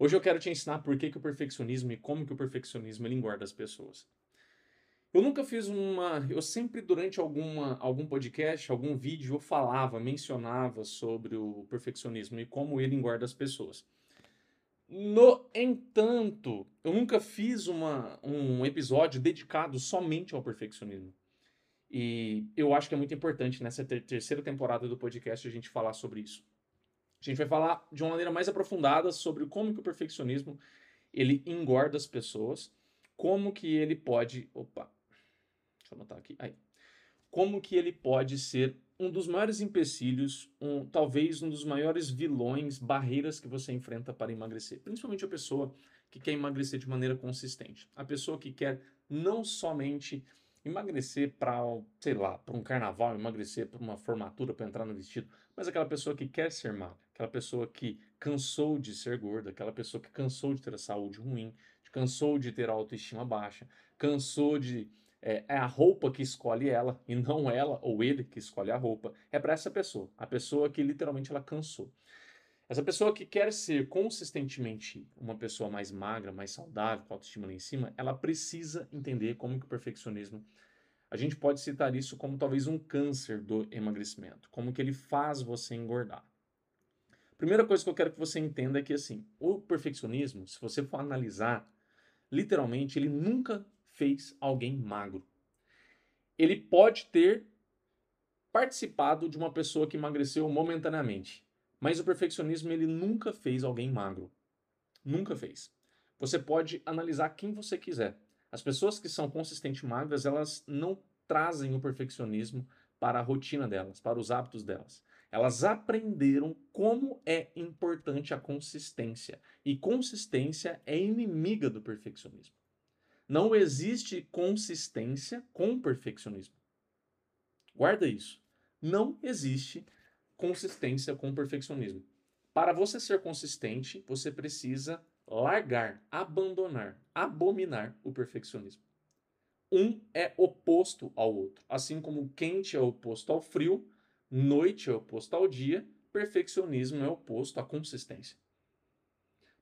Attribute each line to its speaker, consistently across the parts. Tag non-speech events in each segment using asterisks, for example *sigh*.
Speaker 1: Hoje eu quero te ensinar por que, que o perfeccionismo e como que o perfeccionismo ele engorda as pessoas. Eu nunca fiz uma. Eu sempre, durante alguma, algum podcast, algum vídeo, eu falava, mencionava sobre o perfeccionismo e como ele engorda as pessoas. No entanto, eu nunca fiz uma, um episódio dedicado somente ao perfeccionismo. E eu acho que é muito importante nessa ter terceira temporada do podcast a gente falar sobre isso. A gente vai falar de uma maneira mais aprofundada sobre como que o perfeccionismo ele engorda as pessoas, como que ele pode, opa, deixa eu anotar aqui, aí, como que ele pode ser um dos maiores empecilhos, um, talvez um dos maiores vilões, barreiras que você enfrenta para emagrecer, principalmente a pessoa que quer emagrecer de maneira consistente, a pessoa que quer não somente emagrecer para, sei lá, para um carnaval, emagrecer para uma formatura, para entrar no vestido, mas aquela pessoa que quer ser magra, aquela pessoa que cansou de ser gorda, aquela pessoa que cansou de ter a saúde ruim, cansou de ter a autoestima baixa, cansou de. É, é a roupa que escolhe ela e não ela ou ele que escolhe a roupa. É para essa pessoa, a pessoa que literalmente ela cansou. Essa pessoa que quer ser consistentemente uma pessoa mais magra, mais saudável, com autoestima lá em cima, ela precisa entender como que o perfeccionismo. A gente pode citar isso como talvez um câncer do emagrecimento, como que ele faz você engordar. Primeira coisa que eu quero que você entenda é que assim, o perfeccionismo, se você for analisar, literalmente ele nunca fez alguém magro. Ele pode ter participado de uma pessoa que emagreceu momentaneamente. Mas o perfeccionismo ele nunca fez alguém magro. Nunca fez. Você pode analisar quem você quiser. As pessoas que são consistentes magras, elas não trazem o perfeccionismo para a rotina delas, para os hábitos delas. Elas aprenderam como é importante a consistência. E consistência é inimiga do perfeccionismo. Não existe consistência com perfeccionismo. Guarda isso. Não existe consistência com perfeccionismo. Para você ser consistente, você precisa largar, abandonar, abominar o perfeccionismo. Um é oposto ao outro. Assim como quente é oposto ao frio, noite é oposto ao dia, perfeccionismo é oposto à consistência.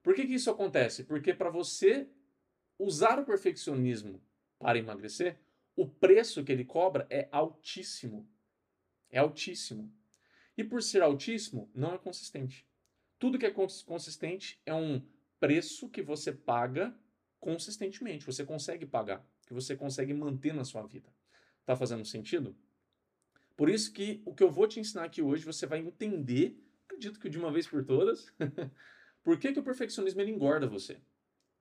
Speaker 1: Por que, que isso acontece? Porque para você usar o perfeccionismo para emagrecer, o preço que ele cobra é altíssimo. É altíssimo. E por ser altíssimo, não é consistente. Tudo que é consistente é um preço que você paga consistentemente, você consegue pagar, que você consegue manter na sua vida. Tá fazendo sentido? Por isso que o que eu vou te ensinar aqui hoje, você vai entender, acredito que de uma vez por todas, *laughs* por que, que o perfeccionismo ele engorda você.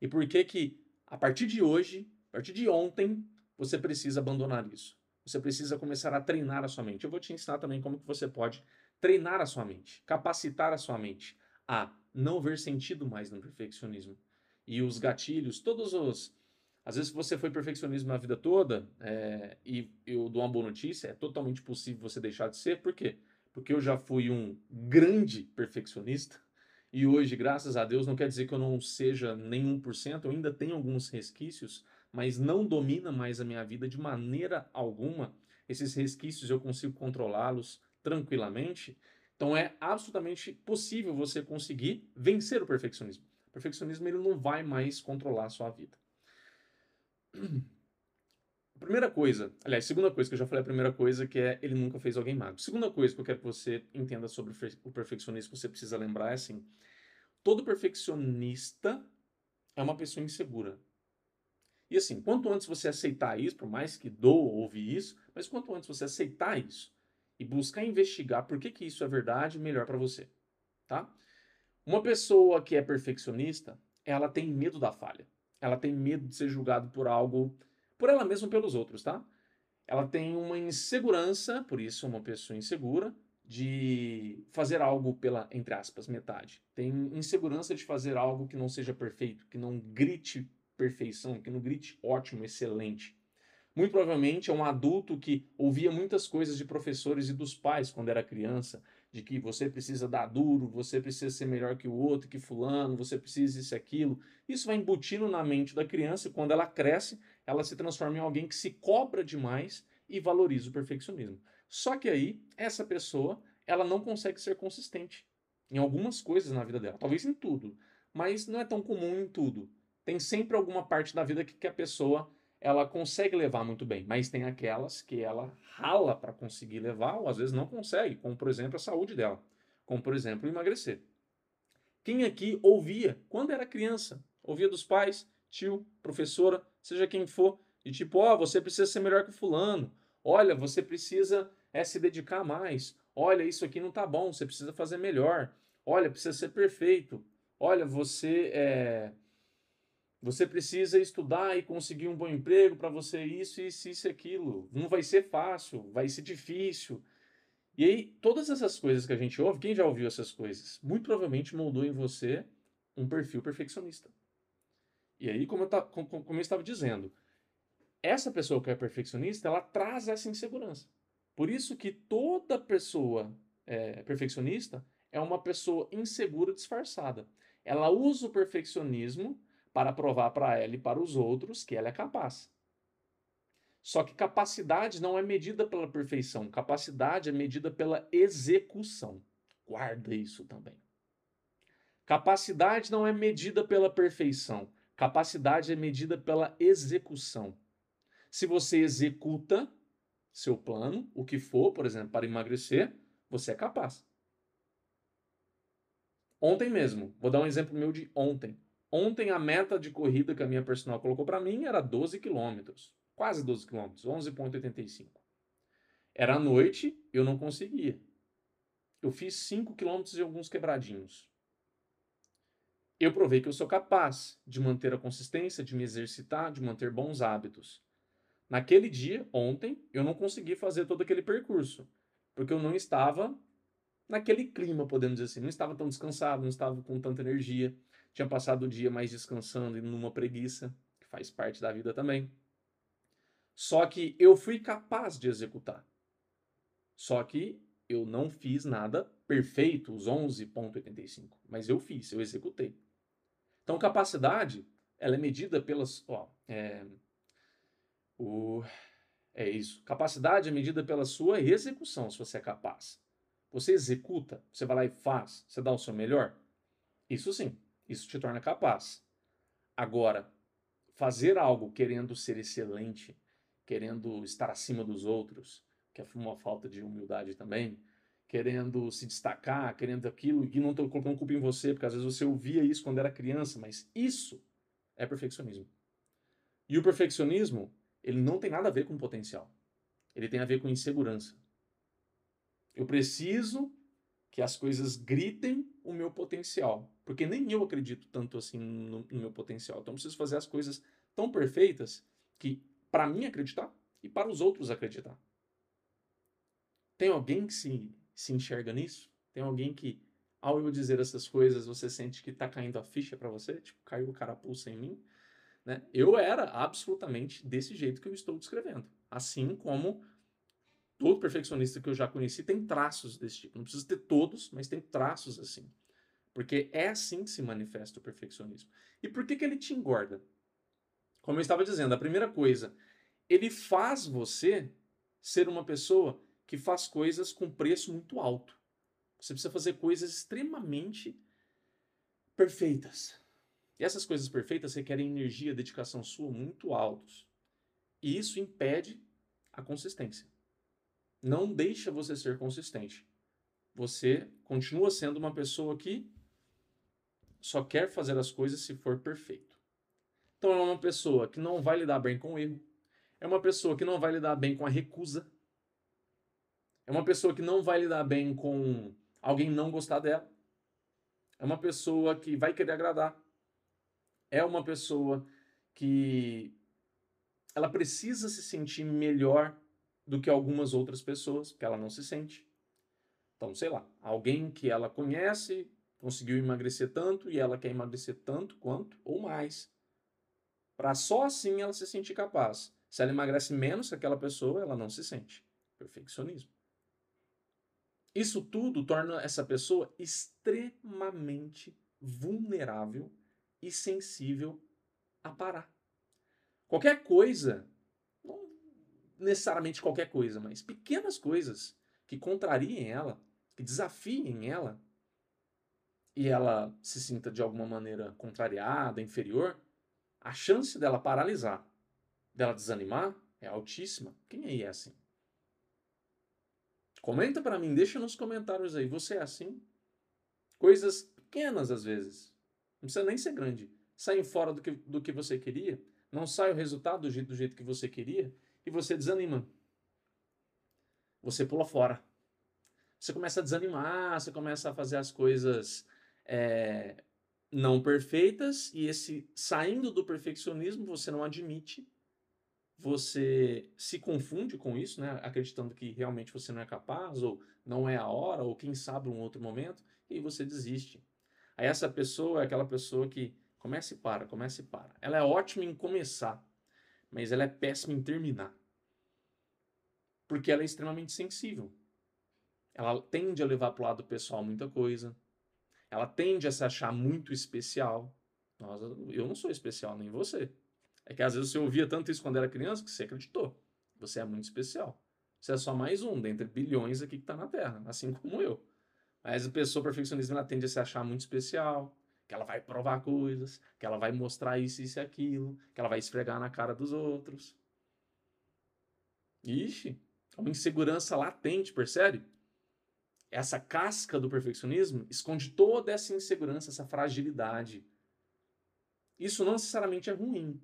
Speaker 1: E por que que a partir de hoje, a partir de ontem, você precisa abandonar isso. Você precisa começar a treinar a sua mente. Eu vou te ensinar também como que você pode treinar a sua mente, capacitar a sua mente a não ver sentido mais no perfeccionismo. E os gatilhos, todos os. Às vezes você foi perfeccionismo na vida toda, é, e eu dou uma boa notícia, é totalmente possível você deixar de ser, por quê? Porque eu já fui um grande perfeccionista, e hoje, graças a Deus, não quer dizer que eu não seja nem 1%, eu ainda tenho alguns resquícios, mas não domina mais a minha vida de maneira alguma. Esses resquícios eu consigo controlá-los, tranquilamente, então é absolutamente possível você conseguir vencer o perfeccionismo. O perfeccionismo ele não vai mais controlar a sua vida. *clears throat* Primeira coisa, aliás, segunda coisa que eu já falei, a primeira coisa que é ele nunca fez alguém magro. Segunda coisa que eu quero que você entenda sobre o perfeccionismo, que você precisa lembrar é assim: todo perfeccionista é uma pessoa insegura. E assim, quanto antes você aceitar isso, por mais que doa ouvir isso, mas quanto antes você aceitar isso, e buscar investigar por que, que isso é verdade, melhor para você, tá? Uma pessoa que é perfeccionista, ela tem medo da falha. Ela tem medo de ser julgado por algo, por ela mesma pelos outros, tá? Ela tem uma insegurança, por isso uma pessoa insegura, de fazer algo pela, entre aspas, metade. Tem insegurança de fazer algo que não seja perfeito, que não grite perfeição, que não grite ótimo, excelente. Muito provavelmente é um adulto que ouvia muitas coisas de professores e dos pais quando era criança, de que você precisa dar duro, você precisa ser melhor que o outro, que fulano, você precisa isso e aquilo. Isso vai embutindo na mente da criança e quando ela cresce, ela se transforma em alguém que se cobra demais e valoriza o perfeccionismo. Só que aí, essa pessoa, ela não consegue ser consistente em algumas coisas na vida dela, talvez em tudo, mas não é tão comum em tudo. Tem sempre alguma parte da vida que, que a pessoa ela consegue levar muito bem, mas tem aquelas que ela rala para conseguir levar ou às vezes não consegue, como por exemplo a saúde dela, como por exemplo emagrecer. Quem aqui ouvia quando era criança, ouvia dos pais, tio, professora, seja quem for, e tipo, ó, oh, você precisa ser melhor que fulano. Olha, você precisa é se dedicar mais. Olha, isso aqui não tá bom, você precisa fazer melhor. Olha, precisa ser perfeito. Olha, você é você precisa estudar e conseguir um bom emprego para você isso, isso, isso aquilo. Não vai ser fácil, vai ser difícil. E aí, todas essas coisas que a gente ouve, quem já ouviu essas coisas? Muito provavelmente moldou em você um perfil perfeccionista. E aí, como eu, como eu estava dizendo, essa pessoa que é perfeccionista, ela traz essa insegurança. Por isso que toda pessoa é, perfeccionista é uma pessoa insegura disfarçada. Ela usa o perfeccionismo para provar para ela e para os outros que ela é capaz. Só que capacidade não é medida pela perfeição, capacidade é medida pela execução. Guarda isso também. Capacidade não é medida pela perfeição, capacidade é medida pela execução. Se você executa seu plano, o que for, por exemplo, para emagrecer, você é capaz. Ontem mesmo, vou dar um exemplo meu de ontem. Ontem a meta de corrida que a minha personal colocou para mim era 12 quilômetros, quase 12 quilômetros, 11,85. Era noite, eu não conseguia. Eu fiz 5 quilômetros e alguns quebradinhos. Eu provei que eu sou capaz de manter a consistência, de me exercitar, de manter bons hábitos. Naquele dia, ontem, eu não consegui fazer todo aquele percurso, porque eu não estava naquele clima, podemos dizer assim, não estava tão descansado, não estava com tanta energia. Tinha passado o dia mais descansando e numa preguiça, que faz parte da vida também. Só que eu fui capaz de executar. Só que eu não fiz nada perfeito, os 11.85, mas eu fiz, eu executei. Então, capacidade, ela é medida pelas, ó, é, o, é isso. Capacidade é medida pela sua execução, se você é capaz. Você executa, você vai lá e faz, você dá o seu melhor. Isso sim. Isso te torna capaz. Agora, fazer algo querendo ser excelente, querendo estar acima dos outros, que é uma falta de humildade também, querendo se destacar, querendo aquilo, e não estou colocando culpa em você, porque às vezes você ouvia isso quando era criança, mas isso é perfeccionismo. E o perfeccionismo, ele não tem nada a ver com potencial. Ele tem a ver com insegurança. Eu preciso que as coisas gritem o meu potencial. Porque nem eu acredito tanto assim no, no meu potencial. Então eu preciso fazer as coisas tão perfeitas que para mim acreditar e para os outros acreditar. Tem alguém que se, se enxerga nisso? Tem alguém que, ao eu dizer essas coisas, você sente que está caindo a ficha para você? Tipo, caiu o carapuça em mim? Né? Eu era absolutamente desse jeito que eu estou descrevendo. Assim como todo perfeccionista que eu já conheci tem traços desse tipo. Não precisa ter todos, mas tem traços assim. Porque é assim que se manifesta o perfeccionismo. E por que, que ele te engorda? Como eu estava dizendo, a primeira coisa, ele faz você ser uma pessoa que faz coisas com preço muito alto. Você precisa fazer coisas extremamente perfeitas. E essas coisas perfeitas requerem energia, dedicação sua muito altos. E isso impede a consistência não deixa você ser consistente. Você continua sendo uma pessoa que só quer fazer as coisas se for perfeito. Então é uma pessoa que não vai lidar bem com o erro. É uma pessoa que não vai lidar bem com a recusa. É uma pessoa que não vai lidar bem com alguém não gostar dela. É uma pessoa que vai querer agradar. É uma pessoa que ela precisa se sentir melhor do que algumas outras pessoas, porque ela não se sente. Então, sei lá, alguém que ela conhece conseguiu emagrecer tanto e ela quer emagrecer tanto quanto ou mais. Para só assim ela se sentir capaz. Se ela emagrece menos que aquela pessoa, ela não se sente. Perfeccionismo. Isso tudo torna essa pessoa extremamente vulnerável e sensível a parar. Qualquer coisa necessariamente qualquer coisa, mas pequenas coisas que contrariem ela, que desafiem ela, e ela se sinta de alguma maneira contrariada, inferior, a chance dela paralisar, dela desanimar, é altíssima. Quem aí é assim? Comenta para mim, deixa nos comentários aí. Você é assim? Coisas pequenas às vezes. Não precisa nem ser grande. Saem fora do que, do que você queria. Não sai o resultado do jeito, do jeito que você queria. E você desanima. Você pula fora. Você começa a desanimar, você começa a fazer as coisas é, não perfeitas. E esse saindo do perfeccionismo, você não admite você se confunde com isso, né? acreditando que realmente você não é capaz, ou não é a hora, ou quem sabe um outro momento, e você desiste. Aí essa pessoa é aquela pessoa que começa e para, começa e para. Ela é ótima em começar, mas ela é péssima em terminar. Porque ela é extremamente sensível. Ela tende a levar para o lado pessoal muita coisa. Ela tende a se achar muito especial. Nossa, eu não sou especial, nem você. É que às vezes você ouvia tanto isso quando era criança que você acreditou. Você é muito especial. Você é só mais um dentre bilhões aqui que está na Terra, assim como eu. Mas a pessoa perfeccionista ela tende a se achar muito especial, que ela vai provar coisas, que ela vai mostrar isso, isso e aquilo, que ela vai esfregar na cara dos outros. Ixi, é uma insegurança latente, percebe? Essa casca do perfeccionismo esconde toda essa insegurança, essa fragilidade. Isso não necessariamente é ruim.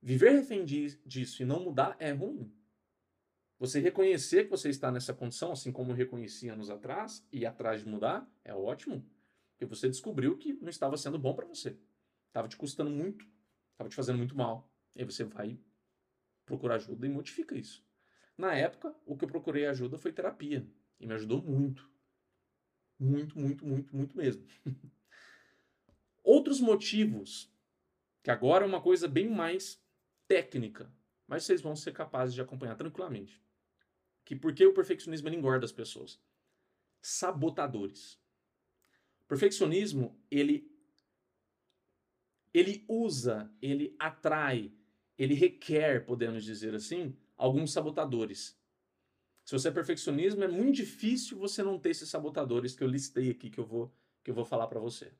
Speaker 1: Viver refém disso e não mudar é ruim. Você reconhecer que você está nessa condição, assim como eu reconheci anos atrás, e atrás de mudar, é ótimo. Porque você descobriu que não estava sendo bom para você. Estava te custando muito, estava te fazendo muito mal. E aí você vai procurar ajuda e modifica isso. Na época, o que eu procurei ajuda foi terapia. E me ajudou muito. Muito, muito, muito, muito mesmo. *laughs* Outros motivos, que agora é uma coisa bem mais técnica, mas vocês vão ser capazes de acompanhar tranquilamente. Que por que o perfeccionismo engorda as pessoas? Sabotadores. Perfeccionismo, ele ele usa, ele atrai, ele requer, podemos dizer assim, alguns sabotadores. Se você é perfeccionismo, é muito difícil você não ter esses sabotadores que eu listei aqui que eu vou que eu vou falar para você.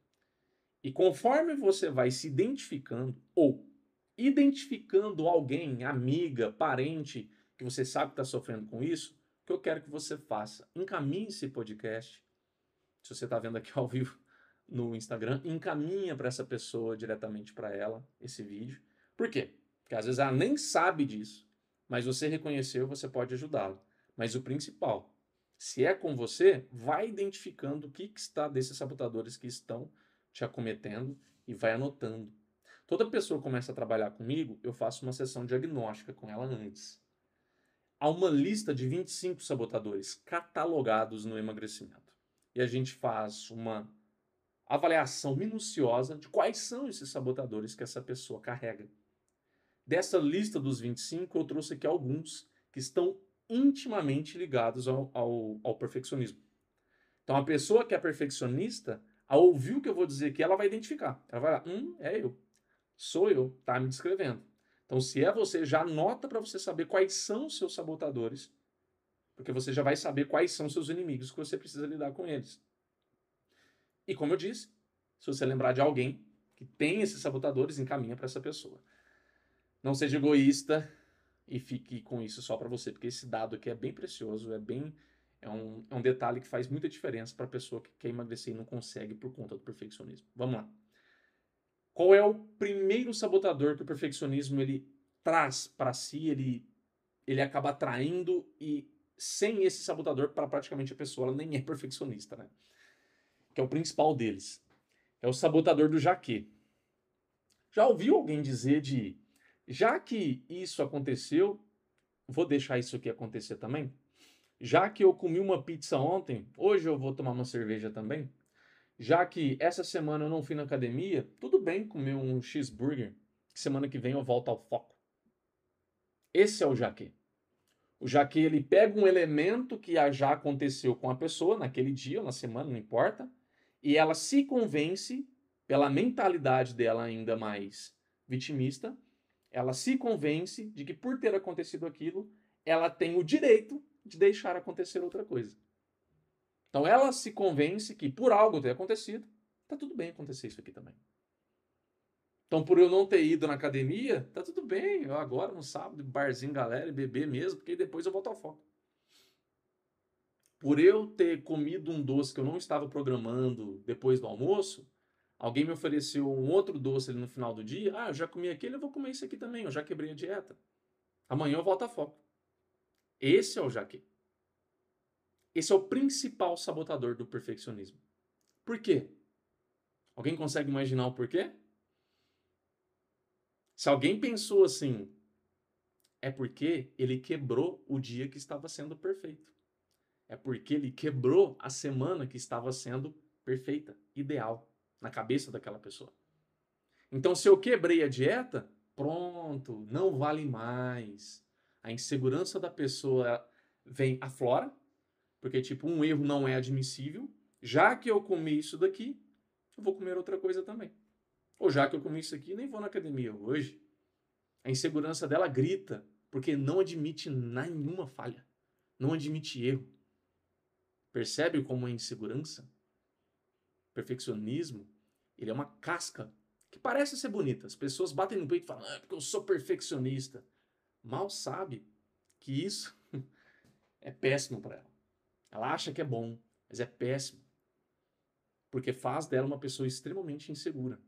Speaker 1: E conforme você vai se identificando ou identificando alguém, amiga, parente, que você sabe que está sofrendo com isso, o que eu quero que você faça? Encaminhe esse podcast. Se você está vendo aqui ao vivo no Instagram, encaminha para essa pessoa diretamente para ela esse vídeo. Por quê? Porque às vezes ela nem sabe disso, mas você reconheceu, você pode ajudá-la. Mas o principal, se é com você, vai identificando o que, que está desses sabotadores que estão te acometendo e vai anotando. Toda pessoa que começa a trabalhar comigo, eu faço uma sessão diagnóstica com ela antes. Há uma lista de 25 sabotadores catalogados no emagrecimento. E a gente faz uma avaliação minuciosa de quais são esses sabotadores que essa pessoa carrega. Dessa lista dos 25, eu trouxe aqui alguns que estão intimamente ligados ao, ao, ao perfeccionismo. Então, a pessoa que é perfeccionista, ao ouvir o que eu vou dizer aqui, ela vai identificar. Ela vai lá, hum, é eu sou eu, tá me descrevendo. Então, se é você, já anota para você saber quais são os seus sabotadores, porque você já vai saber quais são seus inimigos que você precisa lidar com eles. E como eu disse, se você lembrar de alguém que tem esses sabotadores, encaminha para essa pessoa. Não seja egoísta e fique com isso só para você, porque esse dado aqui é bem precioso, é bem é um, é um detalhe que faz muita diferença para a pessoa que quer emagrecer e não consegue por conta do perfeccionismo. Vamos lá. Qual é o primeiro sabotador que o perfeccionismo ele traz para si, ele, ele acaba atraindo e sem esse sabotador, para praticamente a pessoa, ela nem é perfeccionista, né? Que é o principal deles. É o sabotador do jaque. Já ouviu alguém dizer de já que isso aconteceu, vou deixar isso aqui acontecer também? Já que eu comi uma pizza ontem, hoje eu vou tomar uma cerveja também? Já que essa semana eu não fui na academia, tudo bem comer um cheeseburger, semana que vem eu volto ao foco. Esse é o jaque. O jaque ele pega um elemento que já aconteceu com a pessoa naquele dia, na semana, não importa, e ela se convence pela mentalidade dela ainda mais vitimista, ela se convence de que por ter acontecido aquilo, ela tem o direito de deixar acontecer outra coisa. Então ela se convence que por algo ter acontecido, Tá tudo bem acontecer isso aqui também. Então, por eu não ter ido na academia, tá tudo bem. Eu agora, no sábado, barzinho, galera, beber mesmo, porque depois eu volto ao foco. Por eu ter comido um doce que eu não estava programando depois do almoço, alguém me ofereceu um outro doce ali no final do dia. Ah, eu já comi aquele, eu vou comer isso aqui também. Eu já quebrei a dieta. Amanhã eu volto a foco. Esse é o jaque. Esse é o principal sabotador do perfeccionismo. Por quê? Alguém consegue imaginar o porquê? Se alguém pensou assim, é porque ele quebrou o dia que estava sendo perfeito. É porque ele quebrou a semana que estava sendo perfeita, ideal, na cabeça daquela pessoa. Então, se eu quebrei a dieta, pronto, não vale mais. A insegurança da pessoa vem aflora, porque, tipo, um erro não é admissível. Já que eu comi isso daqui, eu vou comer outra coisa também. Ou já que eu comi isso aqui, nem vou na academia hoje. A insegurança dela grita, porque não admite nenhuma falha, não admite erro. Percebe como a insegurança, perfeccionismo, ele é uma casca que parece ser bonita. As pessoas batem no peito e falam, ah, porque eu sou perfeccionista. Mal sabe que isso *laughs* é péssimo para ela. Ela acha que é bom, mas é péssimo. Porque faz dela uma pessoa extremamente insegura.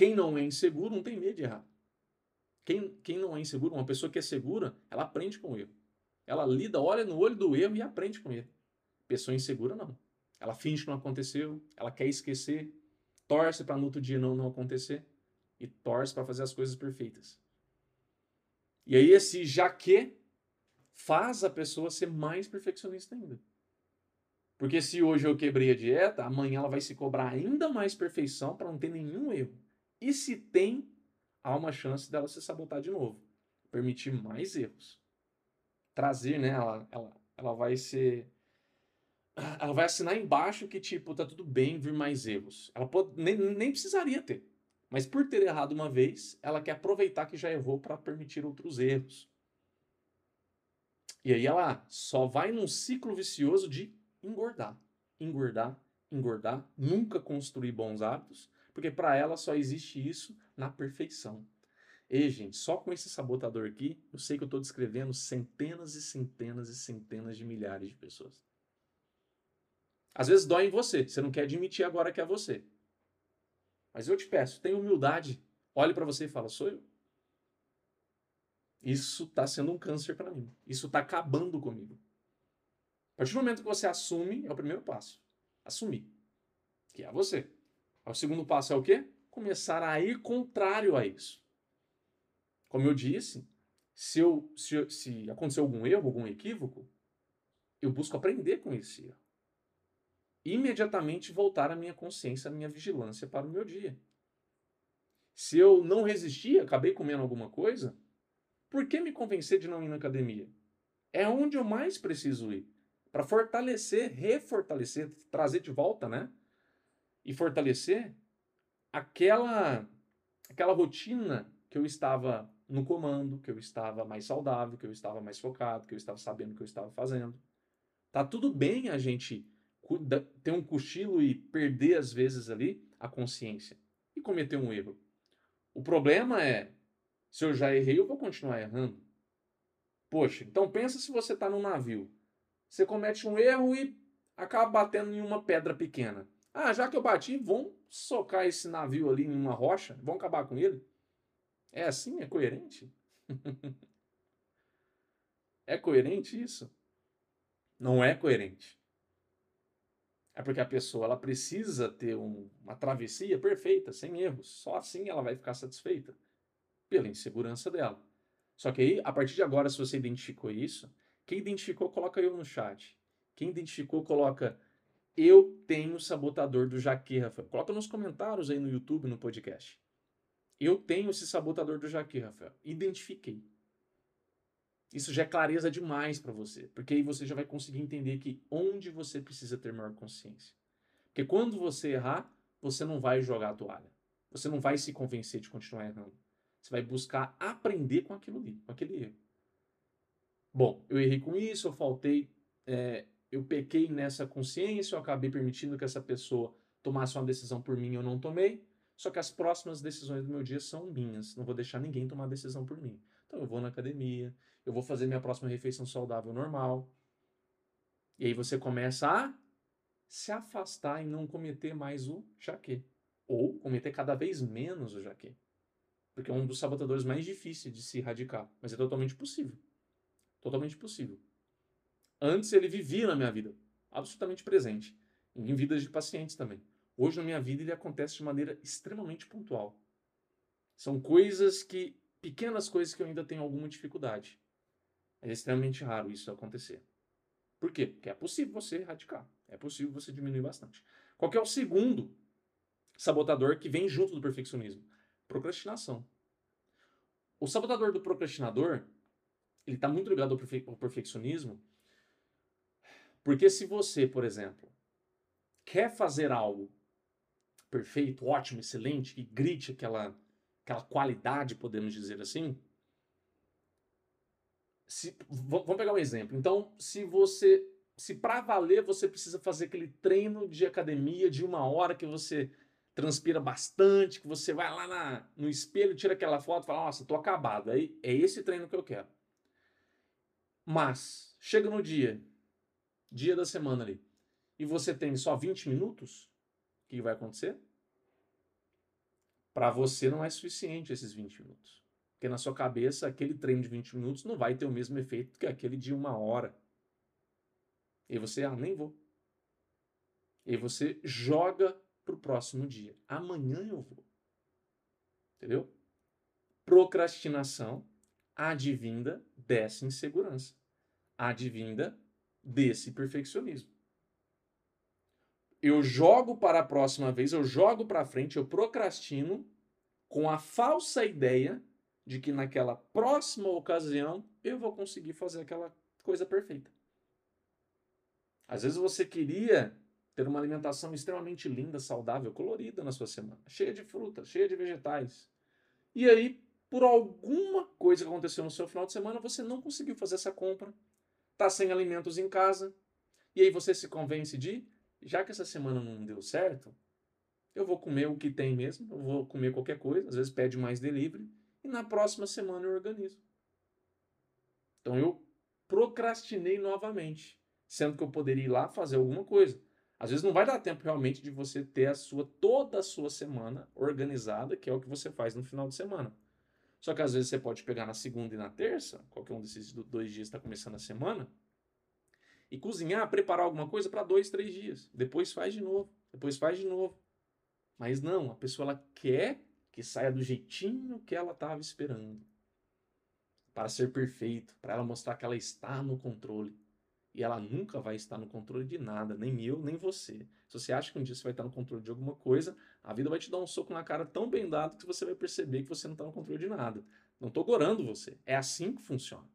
Speaker 1: Quem não é inseguro não tem medo de errar. Quem, quem não é inseguro, uma pessoa que é segura, ela aprende com o erro. Ela lida, olha no olho do erro e aprende com ele. Pessoa insegura, não. Ela finge que não aconteceu, ela quer esquecer, torce para no outro dia não, não acontecer e torce para fazer as coisas perfeitas. E aí esse já que faz a pessoa ser mais perfeccionista ainda. Porque se hoje eu quebrei a dieta, amanhã ela vai se cobrar ainda mais perfeição para não ter nenhum erro. E se tem, há uma chance dela se sabotar de novo. Permitir mais erros. Trazer, né? Ela, ela, ela vai ser. Ela vai assinar embaixo que, tipo, tá tudo bem vir mais erros. Ela pode, nem, nem precisaria ter. Mas por ter errado uma vez, ela quer aproveitar que já errou para permitir outros erros. E aí ela só vai num ciclo vicioso de engordar, engordar, engordar, nunca construir bons hábitos, porque para ela só existe isso na perfeição. E, gente, só com esse sabotador aqui, eu sei que eu estou descrevendo centenas e centenas e centenas de milhares de pessoas. Às vezes dói em você, você não quer admitir agora que é você. Mas eu te peço, tenha humildade, olhe para você e fala, sou eu. Isso está sendo um câncer para mim. Isso está acabando comigo. A partir do momento que você assume, é o primeiro passo. Assumir. Que é você. O segundo passo é o quê? Começar a ir contrário a isso. Como eu disse, se, eu, se, se acontecer algum erro, algum equívoco, eu busco aprender com esse erro. Imediatamente voltar a minha consciência, a minha vigilância para o meu dia. Se eu não resistir, acabei comendo alguma coisa, por que me convencer de não ir na academia? É onde eu mais preciso ir. Para fortalecer, refortalecer, trazer de volta, né? E fortalecer aquela, aquela rotina que eu estava no comando, que eu estava mais saudável, que eu estava mais focado, que eu estava sabendo o que eu estava fazendo. Tá tudo bem a gente ter um cochilo e perder, às vezes, ali a consciência e cometer um erro. O problema é se eu já errei, eu vou continuar errando. Poxa, então pensa se você está num navio. Você comete um erro e acaba batendo em uma pedra pequena. Ah, já que eu bati, vão socar esse navio ali em uma rocha? Vão acabar com ele? É assim? É coerente? *laughs* é coerente isso? Não é coerente. É porque a pessoa ela precisa ter um, uma travessia perfeita, sem erros. Só assim ela vai ficar satisfeita pela insegurança dela. Só que aí, a partir de agora, se você identificou isso, quem identificou, coloca eu no chat. Quem identificou, coloca eu tenho sabotador do Jaque, Rafael. Coloca nos comentários aí no YouTube, no podcast. Eu tenho esse sabotador do Jaque, Rafael. Identifiquei. Isso já é clareza demais para você, porque aí você já vai conseguir entender que onde você precisa ter maior consciência. Porque quando você errar, você não vai jogar a toalha. Você não vai se convencer de continuar errando. Você vai buscar aprender com aquilo ali, com aquele erro. Bom, eu errei com isso, eu faltei é, eu pequei nessa consciência, eu acabei permitindo que essa pessoa tomasse uma decisão por mim, eu não tomei. Só que as próximas decisões do meu dia são minhas. Não vou deixar ninguém tomar decisão por mim. Então eu vou na academia, eu vou fazer minha próxima refeição saudável normal. E aí você começa a se afastar e não cometer mais o jaque. Ou cometer cada vez menos o jaque. Porque é um dos sabotadores mais difíceis de se erradicar. Mas é totalmente possível. Totalmente possível. Antes ele vivia na minha vida, absolutamente presente, em vidas de pacientes também. Hoje na minha vida ele acontece de maneira extremamente pontual. São coisas que, pequenas coisas que eu ainda tenho alguma dificuldade. É extremamente raro isso acontecer. Por quê? Porque é possível você erradicar, é possível você diminuir bastante. Qual é o segundo sabotador que vem junto do perfeccionismo? Procrastinação. O sabotador do procrastinador, ele está muito ligado ao, perfe ao perfeccionismo porque se você, por exemplo, quer fazer algo perfeito, ótimo, excelente, que grite aquela, aquela qualidade, podemos dizer assim, se, vamos pegar um exemplo. Então, se você, se para valer você precisa fazer aquele treino de academia de uma hora que você transpira bastante, que você vai lá na, no espelho, tira aquela foto fala, nossa, tô acabado. Aí é esse treino que eu quero. Mas, chega no dia dia da semana ali, e você tem só 20 minutos, o que vai acontecer? Para você não é suficiente esses 20 minutos. Porque na sua cabeça, aquele treino de 20 minutos não vai ter o mesmo efeito que aquele de uma hora. E você, ah, nem vou. E você joga para o próximo dia. Amanhã eu vou. Entendeu? Procrastinação advinda dessa insegurança. Advinda desse perfeccionismo. Eu jogo para a próxima vez, eu jogo para frente, eu procrastino com a falsa ideia de que naquela próxima ocasião eu vou conseguir fazer aquela coisa perfeita. Às vezes você queria ter uma alimentação extremamente linda, saudável, colorida na sua semana, cheia de frutas, cheia de vegetais. E aí, por alguma coisa que aconteceu no seu final de semana, você não conseguiu fazer essa compra, está sem alimentos em casa, e aí você se convence de, já que essa semana não deu certo, eu vou comer o que tem mesmo, eu vou comer qualquer coisa, às vezes pede mais delivery, e na próxima semana eu organizo. Então eu procrastinei novamente, sendo que eu poderia ir lá fazer alguma coisa. Às vezes não vai dar tempo realmente de você ter a sua toda a sua semana organizada, que é o que você faz no final de semana. Só que às vezes você pode pegar na segunda e na terça, qualquer um desses dois dias está começando a semana, e cozinhar, preparar alguma coisa para dois, três dias. Depois faz de novo, depois faz de novo. Mas não, a pessoa ela quer que saia do jeitinho que ela estava esperando. Para ser perfeito, para ela mostrar que ela está no controle. E ela nunca vai estar no controle de nada, nem eu, nem você. Se você acha que um dia você vai estar no controle de alguma coisa, a vida vai te dar um soco na cara tão bem dado que você vai perceber que você não está no controle de nada. Não estou gorando você. É assim que funciona.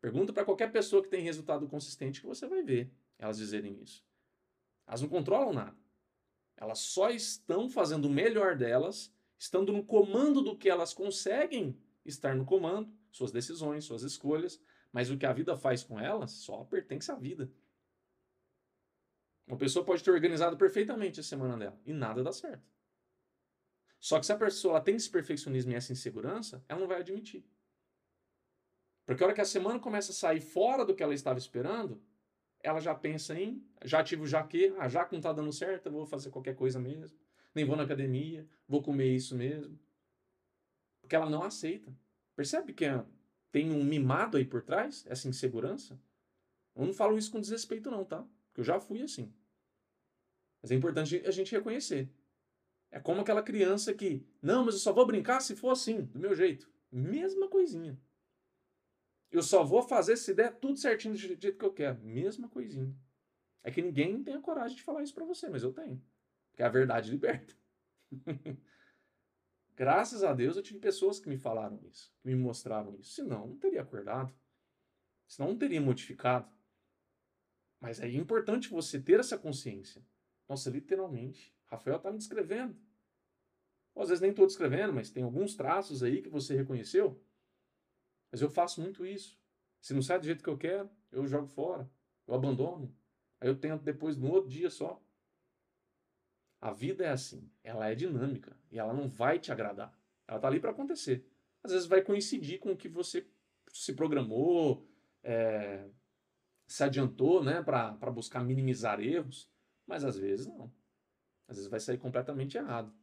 Speaker 1: Pergunta para qualquer pessoa que tem resultado consistente que você vai ver elas dizerem isso. Elas não controlam nada. Elas só estão fazendo o melhor delas, estando no comando do que elas conseguem estar no comando, suas decisões, suas escolhas, mas o que a vida faz com elas só pertence à vida. Uma pessoa pode ter organizado perfeitamente a semana dela e nada dá certo. Só que se a pessoa tem esse perfeccionismo e essa insegurança, ela não vai admitir. Porque a hora que a semana começa a sair fora do que ela estava esperando, ela já pensa em, já tive o já que, ah, já que não está dando certo, eu vou fazer qualquer coisa mesmo. Nem vou na academia, vou comer isso mesmo. Porque ela não aceita. Percebe que é tem um mimado aí por trás, essa insegurança. Eu não falo isso com desrespeito, não, tá? Porque eu já fui assim. Mas é importante a gente reconhecer. É como aquela criança que, não, mas eu só vou brincar se for assim, do meu jeito. Mesma coisinha. Eu só vou fazer se der tudo certinho do jeito que eu quero. Mesma coisinha. É que ninguém tem a coragem de falar isso para você, mas eu tenho. Porque a verdade *laughs* liberta. Graças a Deus eu tive pessoas que me falaram isso, que me mostraram isso. Senão, não teria acordado. Senão, não teria modificado. Mas é importante você ter essa consciência. Nossa, literalmente, Rafael está me descrevendo. Ou, às vezes nem estou descrevendo, mas tem alguns traços aí que você reconheceu. Mas eu faço muito isso. Se não sai do jeito que eu quero, eu jogo fora, eu abandono. Aí eu tento depois no outro dia só. A vida é assim, ela é dinâmica e ela não vai te agradar. Ela tá ali para acontecer. Às vezes vai coincidir com o que você se programou, é, se adiantou, né, para buscar minimizar erros, mas às vezes não. Às vezes vai sair completamente errado.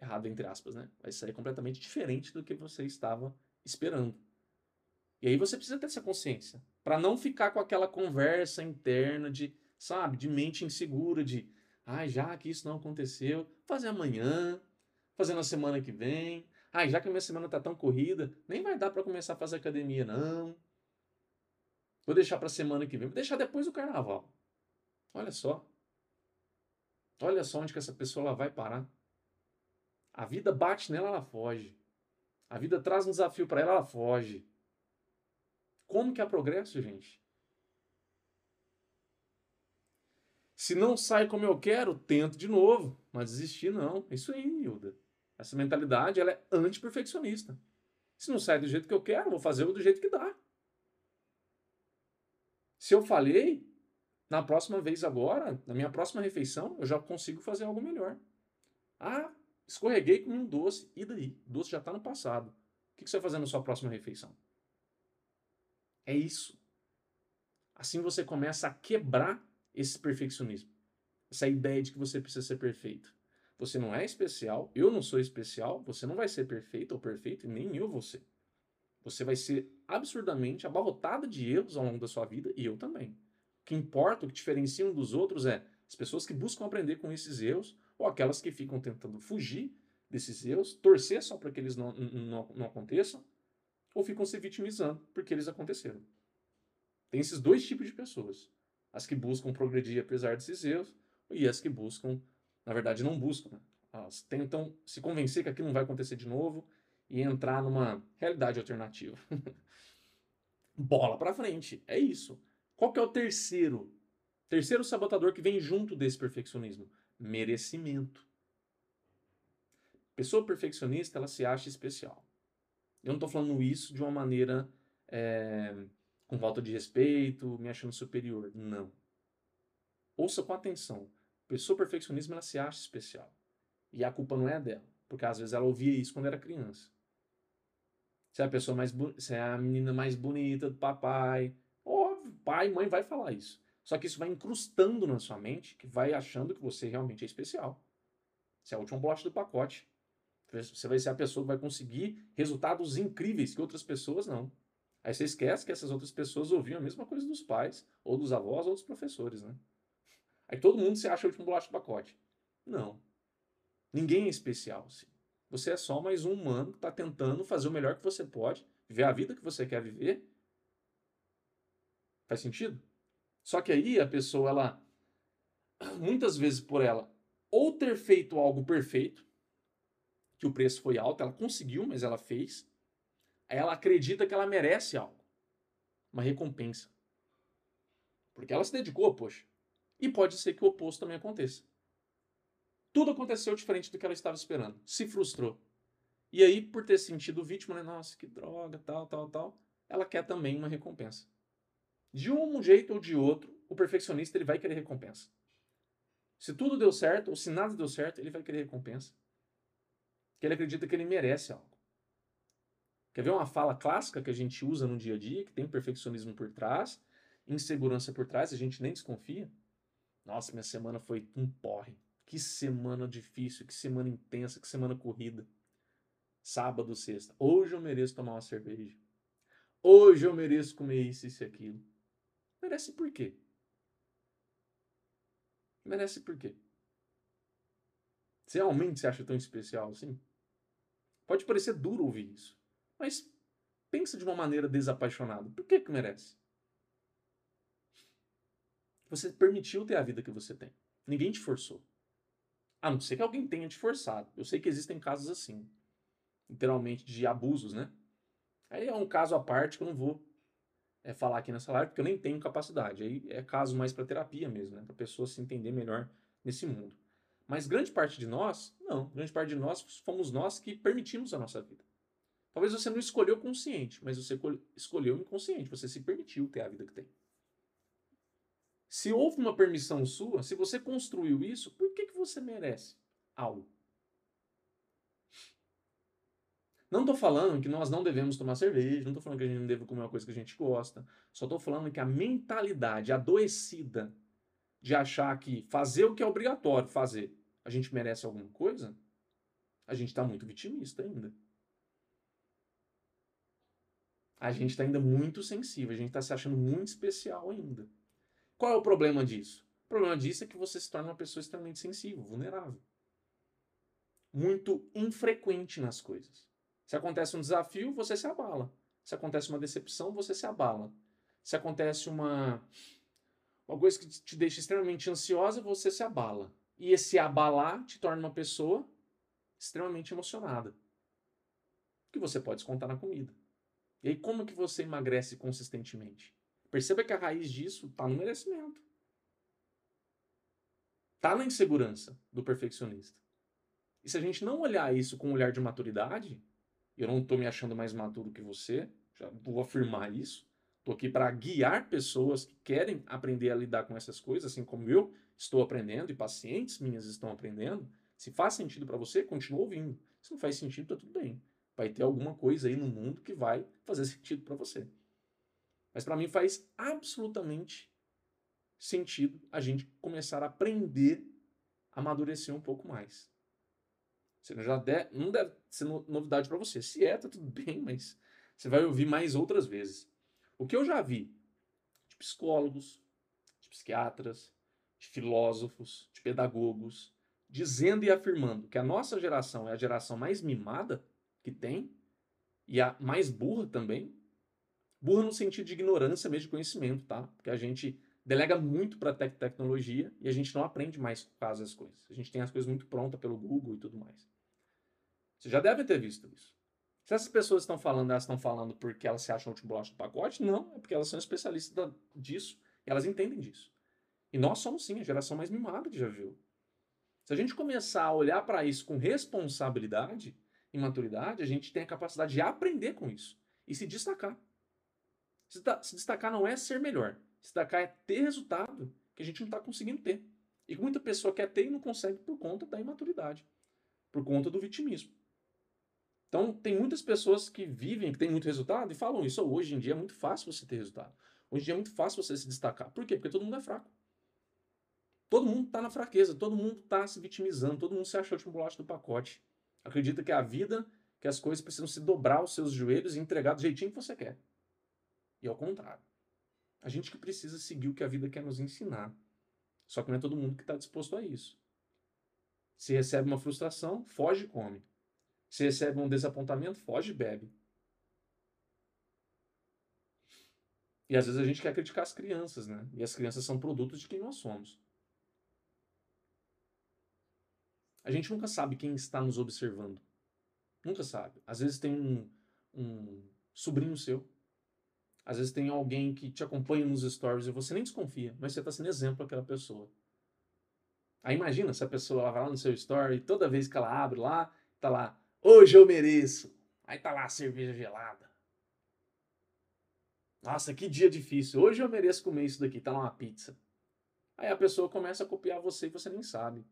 Speaker 1: Errado entre aspas, né? Vai sair completamente diferente do que você estava esperando. E aí você precisa ter essa consciência, para não ficar com aquela conversa interna de, sabe, de mente insegura, de, ah, já que isso não aconteceu, fazer amanhã, fazer na semana que vem. Ah, já que a minha semana tá tão corrida, nem vai dar para começar a fazer academia não. Vou deixar para semana que vem, vou deixar depois do carnaval. Olha só. Olha só onde que essa pessoa vai parar. A vida bate nela, ela foge. A vida traz um desafio para ela, ela foge. Como que há progresso, gente? Se não sai como eu quero, tento de novo. Mas desistir não. Isso aí, Hilda. Essa mentalidade ela é anti-perfeccionista. Se não sai do jeito que eu quero, vou fazer do jeito que dá. Se eu falhei, na próxima vez agora, na minha próxima refeição, eu já consigo fazer algo melhor. Ah, escorreguei com um doce. E daí? O doce já está no passado. O que você vai fazer na sua próxima refeição? É isso. Assim você começa a quebrar esse perfeccionismo. Essa ideia de que você precisa ser perfeito. Você não é especial, eu não sou especial, você não vai ser perfeito ou perfeito, nem eu ser. Você vai ser absurdamente abarrotada de erros ao longo da sua vida, e eu também. O que importa, o que diferencia um dos outros é as pessoas que buscam aprender com esses erros ou aquelas que ficam tentando fugir desses erros, torcer só para que eles não, não, não aconteçam, ou ficam se vitimizando porque eles aconteceram. Tem esses dois tipos de pessoas. As que buscam progredir apesar desses erros e as que buscam, na verdade, não buscam. Né? Elas tentam se convencer que aquilo não vai acontecer de novo e entrar numa realidade alternativa. *laughs* Bola para frente, é isso. Qual que é o terceiro? Terceiro sabotador que vem junto desse perfeccionismo? Merecimento. Pessoa perfeccionista, ela se acha especial. Eu não estou falando isso de uma maneira é, com falta de respeito, me achando superior. Não. Ouça com atenção. Pessoa perfeccionismo, ela se acha especial. E a culpa não é dela. Porque às vezes ela ouvia isso quando era criança. Você é a pessoa mais você é a menina mais bonita do papai. Óbvio, pai e mãe vai falar isso. Só que isso vai incrustando na sua mente, que vai achando que você realmente é especial. Você é a última bolacha do pacote. Você vai ser a pessoa que vai conseguir resultados incríveis que outras pessoas não. Aí você esquece que essas outras pessoas ouviam a mesma coisa dos pais, ou dos avós, ou dos professores, né? Aí todo mundo se acha o último bolacha do pacote. Não. Ninguém é especial, sim. Você é só mais um humano que está tentando fazer o melhor que você pode, viver a vida que você quer viver. Faz sentido? Só que aí a pessoa, ela, *clears throat* muitas vezes por ela, ou ter feito algo perfeito, que o preço foi alto, ela conseguiu, mas ela fez. Ela acredita que ela merece algo, uma recompensa. Porque ela se dedicou, poxa. E pode ser que o oposto também aconteça. Tudo aconteceu diferente do que ela estava esperando. Se frustrou. E aí, por ter sentido vítima, né? Nossa, que droga, tal, tal, tal. Ela quer também uma recompensa. De um jeito ou de outro, o perfeccionista ele vai querer recompensa. Se tudo deu certo, ou se nada deu certo, ele vai querer recompensa que ele acredita que ele merece algo. Quer ver uma fala clássica que a gente usa no dia a dia, que tem perfeccionismo por trás, insegurança por trás, a gente nem desconfia? Nossa, minha semana foi um porre. Que semana difícil, que semana intensa, que semana corrida. Sábado, sexta. Hoje eu mereço tomar uma cerveja. Hoje eu mereço comer isso, isso e aquilo. Merece por quê? Merece por quê? Você realmente se acha tão especial assim? Pode parecer duro ouvir isso, mas pensa de uma maneira desapaixonada. Por que que merece? Você permitiu ter a vida que você tem. Ninguém te forçou. A não ser que alguém tenha te forçado. Eu sei que existem casos assim. Literalmente de abusos, né? Aí é um caso à parte que eu não vou é, falar aqui nessa live, porque eu nem tenho capacidade. Aí é caso mais para terapia mesmo, né? Para pessoa se entender melhor nesse mundo. Mas grande parte de nós, não. Grande parte de nós fomos nós que permitimos a nossa vida. Talvez você não escolheu consciente, mas você escolheu inconsciente. Você se permitiu ter a vida que tem. Se houve uma permissão sua, se você construiu isso, por que, que você merece algo? Não estou falando que nós não devemos tomar cerveja, não estou falando que a gente não deve comer uma coisa que a gente gosta. Só estou falando que a mentalidade adoecida de achar que fazer o que é obrigatório fazer, a gente merece alguma coisa, a gente está muito vitimista ainda. A gente está ainda muito sensível, a gente está se achando muito especial ainda. Qual é o problema disso? O problema disso é que você se torna uma pessoa extremamente sensível, vulnerável. Muito infrequente nas coisas. Se acontece um desafio, você se abala. Se acontece uma decepção, você se abala. Se acontece uma, uma coisa que te deixa extremamente ansiosa, você se abala. E esse abalar te torna uma pessoa extremamente emocionada. Que você pode descontar na comida. E aí, como que você emagrece consistentemente? Perceba que a raiz disso está no merecimento. Está na insegurança do perfeccionista. E se a gente não olhar isso com um olhar de maturidade, eu não estou me achando mais maduro que você, já vou afirmar isso. Estou aqui para guiar pessoas que querem aprender a lidar com essas coisas, assim como eu estou aprendendo e pacientes minhas estão aprendendo. Se faz sentido para você, continua ouvindo. Se não faz sentido, tá tudo bem. Vai ter alguma coisa aí no mundo que vai fazer sentido para você. Mas para mim faz absolutamente sentido a gente começar a aprender a amadurecer um pouco mais. Você já der, não deve ser novidade para você. Se é, tá tudo *laughs* bem, mas você vai ouvir mais outras vezes. O que eu já vi de psicólogos, de psiquiatras, de filósofos, de pedagogos, dizendo e afirmando que a nossa geração é a geração mais mimada que tem e a mais burra também. Burra no sentido de ignorância mesmo de conhecimento, tá? Porque a gente delega muito para tec tecnologia e a gente não aprende mais quase as coisas. A gente tem as coisas muito prontas pelo Google e tudo mais. Você já deve ter visto isso. Se essas pessoas estão falando, elas estão falando porque elas se acham o último do pacote? Não, é porque elas são especialistas disso e elas entendem disso. E nós somos sim a geração mais mimada que já viu. Se a gente começar a olhar para isso com responsabilidade e maturidade, a gente tem a capacidade de aprender com isso e se destacar. Se destacar não é ser melhor. Se destacar é ter resultado que a gente não está conseguindo ter. E que muita pessoa quer ter e não consegue por conta da imaturidade, por conta do vitimismo. Então, tem muitas pessoas que vivem, que têm muito resultado e falam isso. Hoje em dia é muito fácil você ter resultado. Hoje em dia é muito fácil você se destacar. Por quê? Porque todo mundo é fraco. Todo mundo está na fraqueza, todo mundo está se vitimizando, todo mundo se achou de um bolacha do pacote. Acredita que a vida, que as coisas precisam se dobrar aos seus joelhos e entregar do jeitinho que você quer. E ao contrário. A gente que precisa seguir o que a vida quer nos ensinar. Só que não é todo mundo que está disposto a isso. Se recebe uma frustração, foge e come. Se recebe um desapontamento, foge e bebe. E às vezes a gente quer criticar as crianças, né? E as crianças são produtos de quem nós somos. A gente nunca sabe quem está nos observando. Nunca sabe. Às vezes tem um, um sobrinho seu. Às vezes tem alguém que te acompanha nos stories e você nem desconfia, mas você está sendo exemplo aquela pessoa. Aí imagina se a pessoa vai lá no seu story e toda vez que ela abre lá, tá lá, Hoje eu mereço. Aí tá lá a cerveja gelada. Nossa, que dia difícil. Hoje eu mereço comer isso daqui. Tá lá uma pizza. Aí a pessoa começa a copiar você e você nem sabe.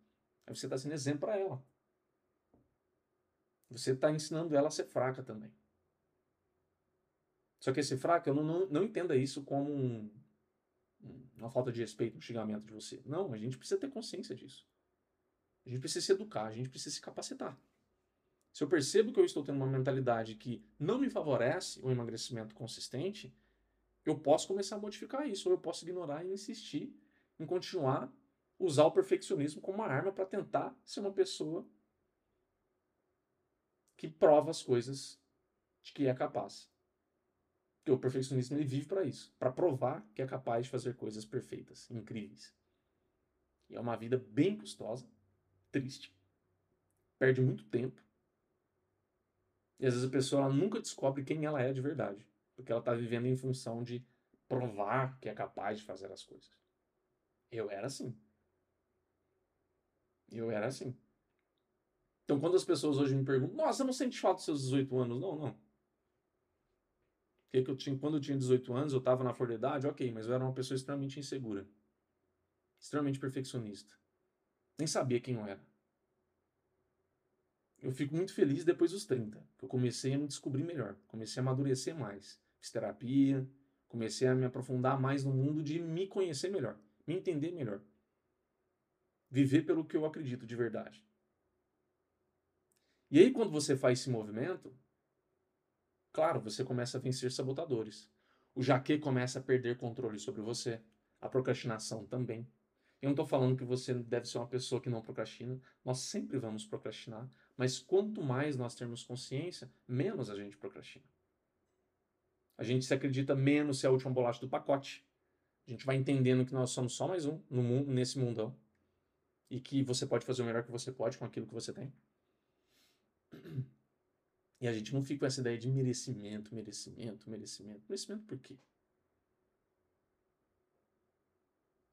Speaker 1: Aí você está sendo exemplo para ela. Você está ensinando ela a ser fraca também. Só que esse fraco, eu não, não, não entenda isso como um, uma falta de respeito, um xingamento de você. Não, a gente precisa ter consciência disso. A gente precisa se educar, a gente precisa se capacitar. Se eu percebo que eu estou tendo uma mentalidade que não me favorece o emagrecimento consistente, eu posso começar a modificar isso, ou eu posso ignorar e insistir em continuar usar o perfeccionismo como uma arma para tentar ser uma pessoa que prova as coisas de que é capaz. Porque o perfeccionismo ele vive para isso, para provar que é capaz de fazer coisas perfeitas, incríveis. E é uma vida bem custosa, triste, perde muito tempo e às vezes a pessoa ela nunca descobre quem ela é de verdade, porque ela está vivendo em função de provar que é capaz de fazer as coisas. Eu era assim. Eu era assim. Então, quando as pessoas hoje me perguntam, nossa, não sente falta dos seus 18 anos? Não, não. Porque que eu tinha, quando eu tinha 18 anos, eu estava na flor da idade, ok, mas eu era uma pessoa extremamente insegura. extremamente perfeccionista. Nem sabia quem eu era. Eu fico muito feliz depois dos 30, que eu comecei a me descobrir melhor, comecei a amadurecer mais. Fiz terapia, comecei a me aprofundar mais no mundo de me conhecer melhor, me entender melhor. Viver pelo que eu acredito de verdade. E aí, quando você faz esse movimento, claro, você começa a vencer sabotadores. O jaque começa a perder controle sobre você. A procrastinação também. Eu não estou falando que você deve ser uma pessoa que não procrastina. Nós sempre vamos procrastinar. Mas quanto mais nós termos consciência, menos a gente procrastina. A gente se acredita menos se é a última bolacha do pacote. A gente vai entendendo que nós somos só mais um no mundo, nesse mundão. E que você pode fazer o melhor que você pode com aquilo que você tem. E a gente não fica com essa ideia de merecimento, merecimento, merecimento. Merecimento por quê?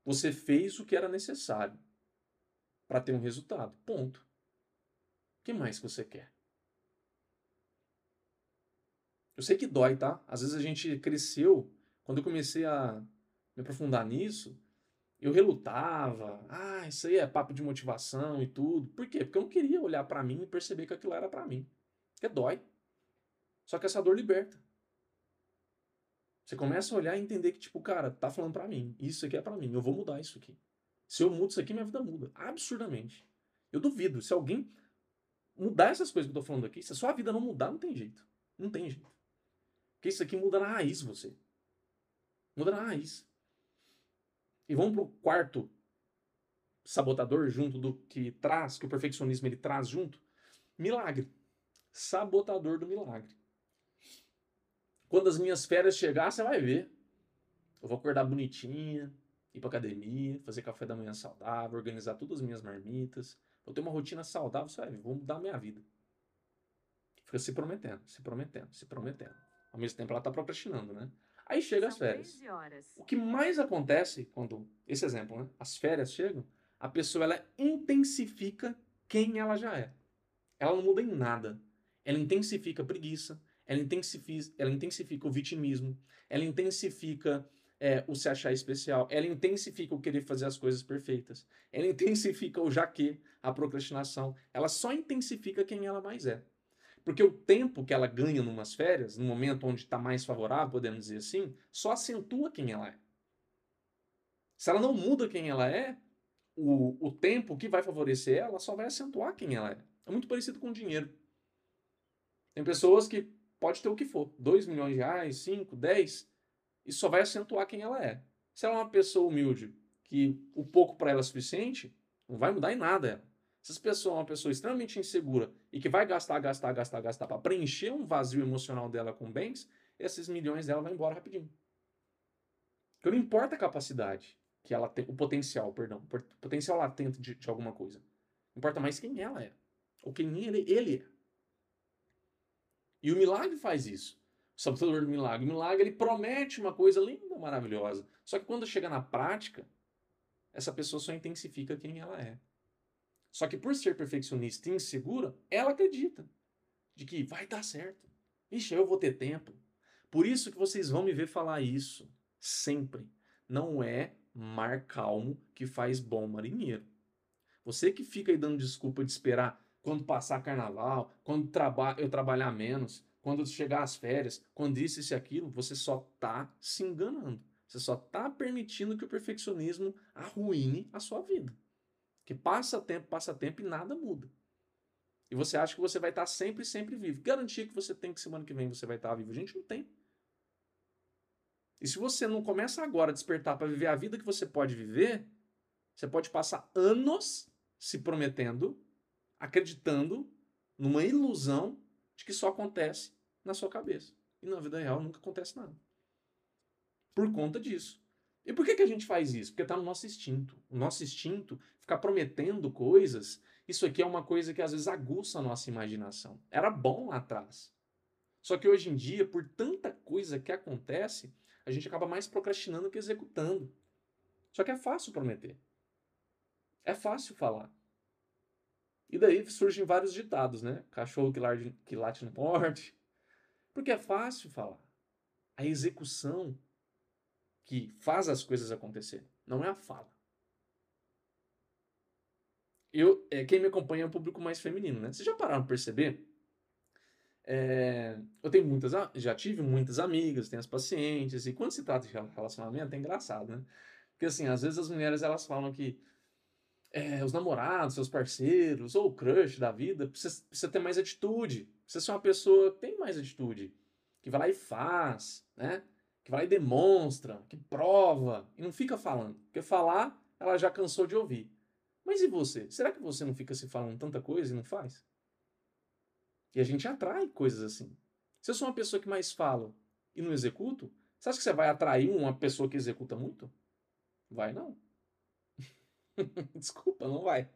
Speaker 1: Você fez o que era necessário para ter um resultado. Ponto. O que mais você quer? Eu sei que dói, tá? Às vezes a gente cresceu. Quando eu comecei a me aprofundar nisso, eu relutava. Ah, isso aí é papo de motivação e tudo. Por quê? Porque eu não queria olhar para mim e perceber que aquilo era para mim. Porque dói. Só que essa dor liberta. Você começa a olhar e entender que, tipo, cara, tá falando para mim. Isso aqui é para mim. Eu vou mudar isso aqui. Se eu mudo isso aqui, minha vida muda. Absurdamente. Eu duvido. Se alguém mudar essas coisas que eu tô falando aqui, se a sua vida não mudar, não tem jeito. Não tem jeito. Porque isso aqui muda na raiz você. Muda na raiz. E vamos pro quarto sabotador junto do que traz, que o perfeccionismo ele traz junto. Milagre. Sabotador do milagre. Quando as minhas férias chegar, você vai ver. Eu vou acordar bonitinha, ir pra academia, fazer café da manhã saudável, organizar todas as minhas marmitas. Vou ter uma rotina saudável, você vai ver, vou mudar a minha vida. Fica se prometendo, se prometendo, se prometendo. Ao mesmo tempo ela tá procrastinando, né? Aí chega as férias. O que mais acontece quando, esse exemplo, né? As férias chegam, a pessoa ela intensifica quem ela já é. Ela não muda em nada. Ela intensifica a preguiça, ela intensifica, ela intensifica o vitimismo, ela intensifica é, o se achar especial, ela intensifica o querer fazer as coisas perfeitas, ela *laughs* intensifica o jaque, a procrastinação, ela só intensifica quem ela mais é. Porque o tempo que ela ganha numas férias, no momento onde está mais favorável, podemos dizer assim, só acentua quem ela é. Se ela não muda quem ela é, o, o tempo que vai favorecer ela só vai acentuar quem ela é. É muito parecido com dinheiro. Tem pessoas que pode ter o que for, 2 milhões de reais, 5, 10, isso só vai acentuar quem ela é. Se ela é uma pessoa humilde, que o pouco para ela é suficiente, não vai mudar em nada ela. Se essa pessoa é uma pessoa extremamente insegura e que vai gastar, gastar, gastar, gastar para preencher um vazio emocional dela com bens, esses milhões dela vão embora rapidinho. Porque não importa a capacidade que ela tem, o potencial, perdão, o potencial latente de, de alguma coisa. Importa mais quem ela é, ou quem ele, ele é. E o milagre faz isso. O sabotador do milagre. O milagre ele promete uma coisa linda, maravilhosa. Só que quando chega na prática, essa pessoa só intensifica quem ela é. Só que por ser perfeccionista e insegura, ela acredita de que vai dar certo. Ixi, eu vou ter tempo. Por isso que vocês vão me ver falar isso sempre. Não é mar calmo que faz bom marinheiro. Você que fica aí dando desculpa de esperar quando passar carnaval, quando traba eu trabalhar menos, quando chegar as férias, quando isso e aquilo, você só está se enganando. Você só está permitindo que o perfeccionismo arruine a sua vida. Que passa tempo, passa tempo e nada muda. E você acha que você vai estar sempre, sempre vivo. Garantia que você tem que semana que vem você vai estar vivo. A gente não tem. E se você não começa agora a despertar para viver a vida que você pode viver, você pode passar anos se prometendo, acreditando numa ilusão de que só acontece na sua cabeça. E na vida real nunca acontece nada. Por conta disso. E por que, que a gente faz isso? Porque está no nosso instinto. O nosso instinto, ficar prometendo coisas, isso aqui é uma coisa que às vezes aguça a nossa imaginação. Era bom lá atrás. Só que hoje em dia, por tanta coisa que acontece, a gente acaba mais procrastinando que executando. Só que é fácil prometer. É fácil falar. E daí surgem vários ditados, né? Cachorro que, que late no porte. Porque é fácil falar. A execução que faz as coisas acontecerem. Não é a fala. Eu, é, quem me acompanha é um público mais feminino, né? Vocês já pararam pra perceber? É, eu tenho muitas, já tive muitas amigas, tenho as pacientes, e quando se trata de relacionamento é engraçado, né? Porque assim, às vezes as mulheres elas falam que é, os namorados, seus parceiros, ou o crush da vida, precisa, precisa ter mais atitude. Precisa ser uma pessoa que tem mais atitude. Que vai lá e faz, né? Que vai lá e demonstra, que prova, e não fica falando. Porque falar, ela já cansou de ouvir. Mas e você? Será que você não fica se falando tanta coisa e não faz? E a gente atrai coisas assim. Se eu sou uma pessoa que mais falo e não executo, você acha que você vai atrair uma pessoa que executa muito? Vai não. *laughs* Desculpa, não vai.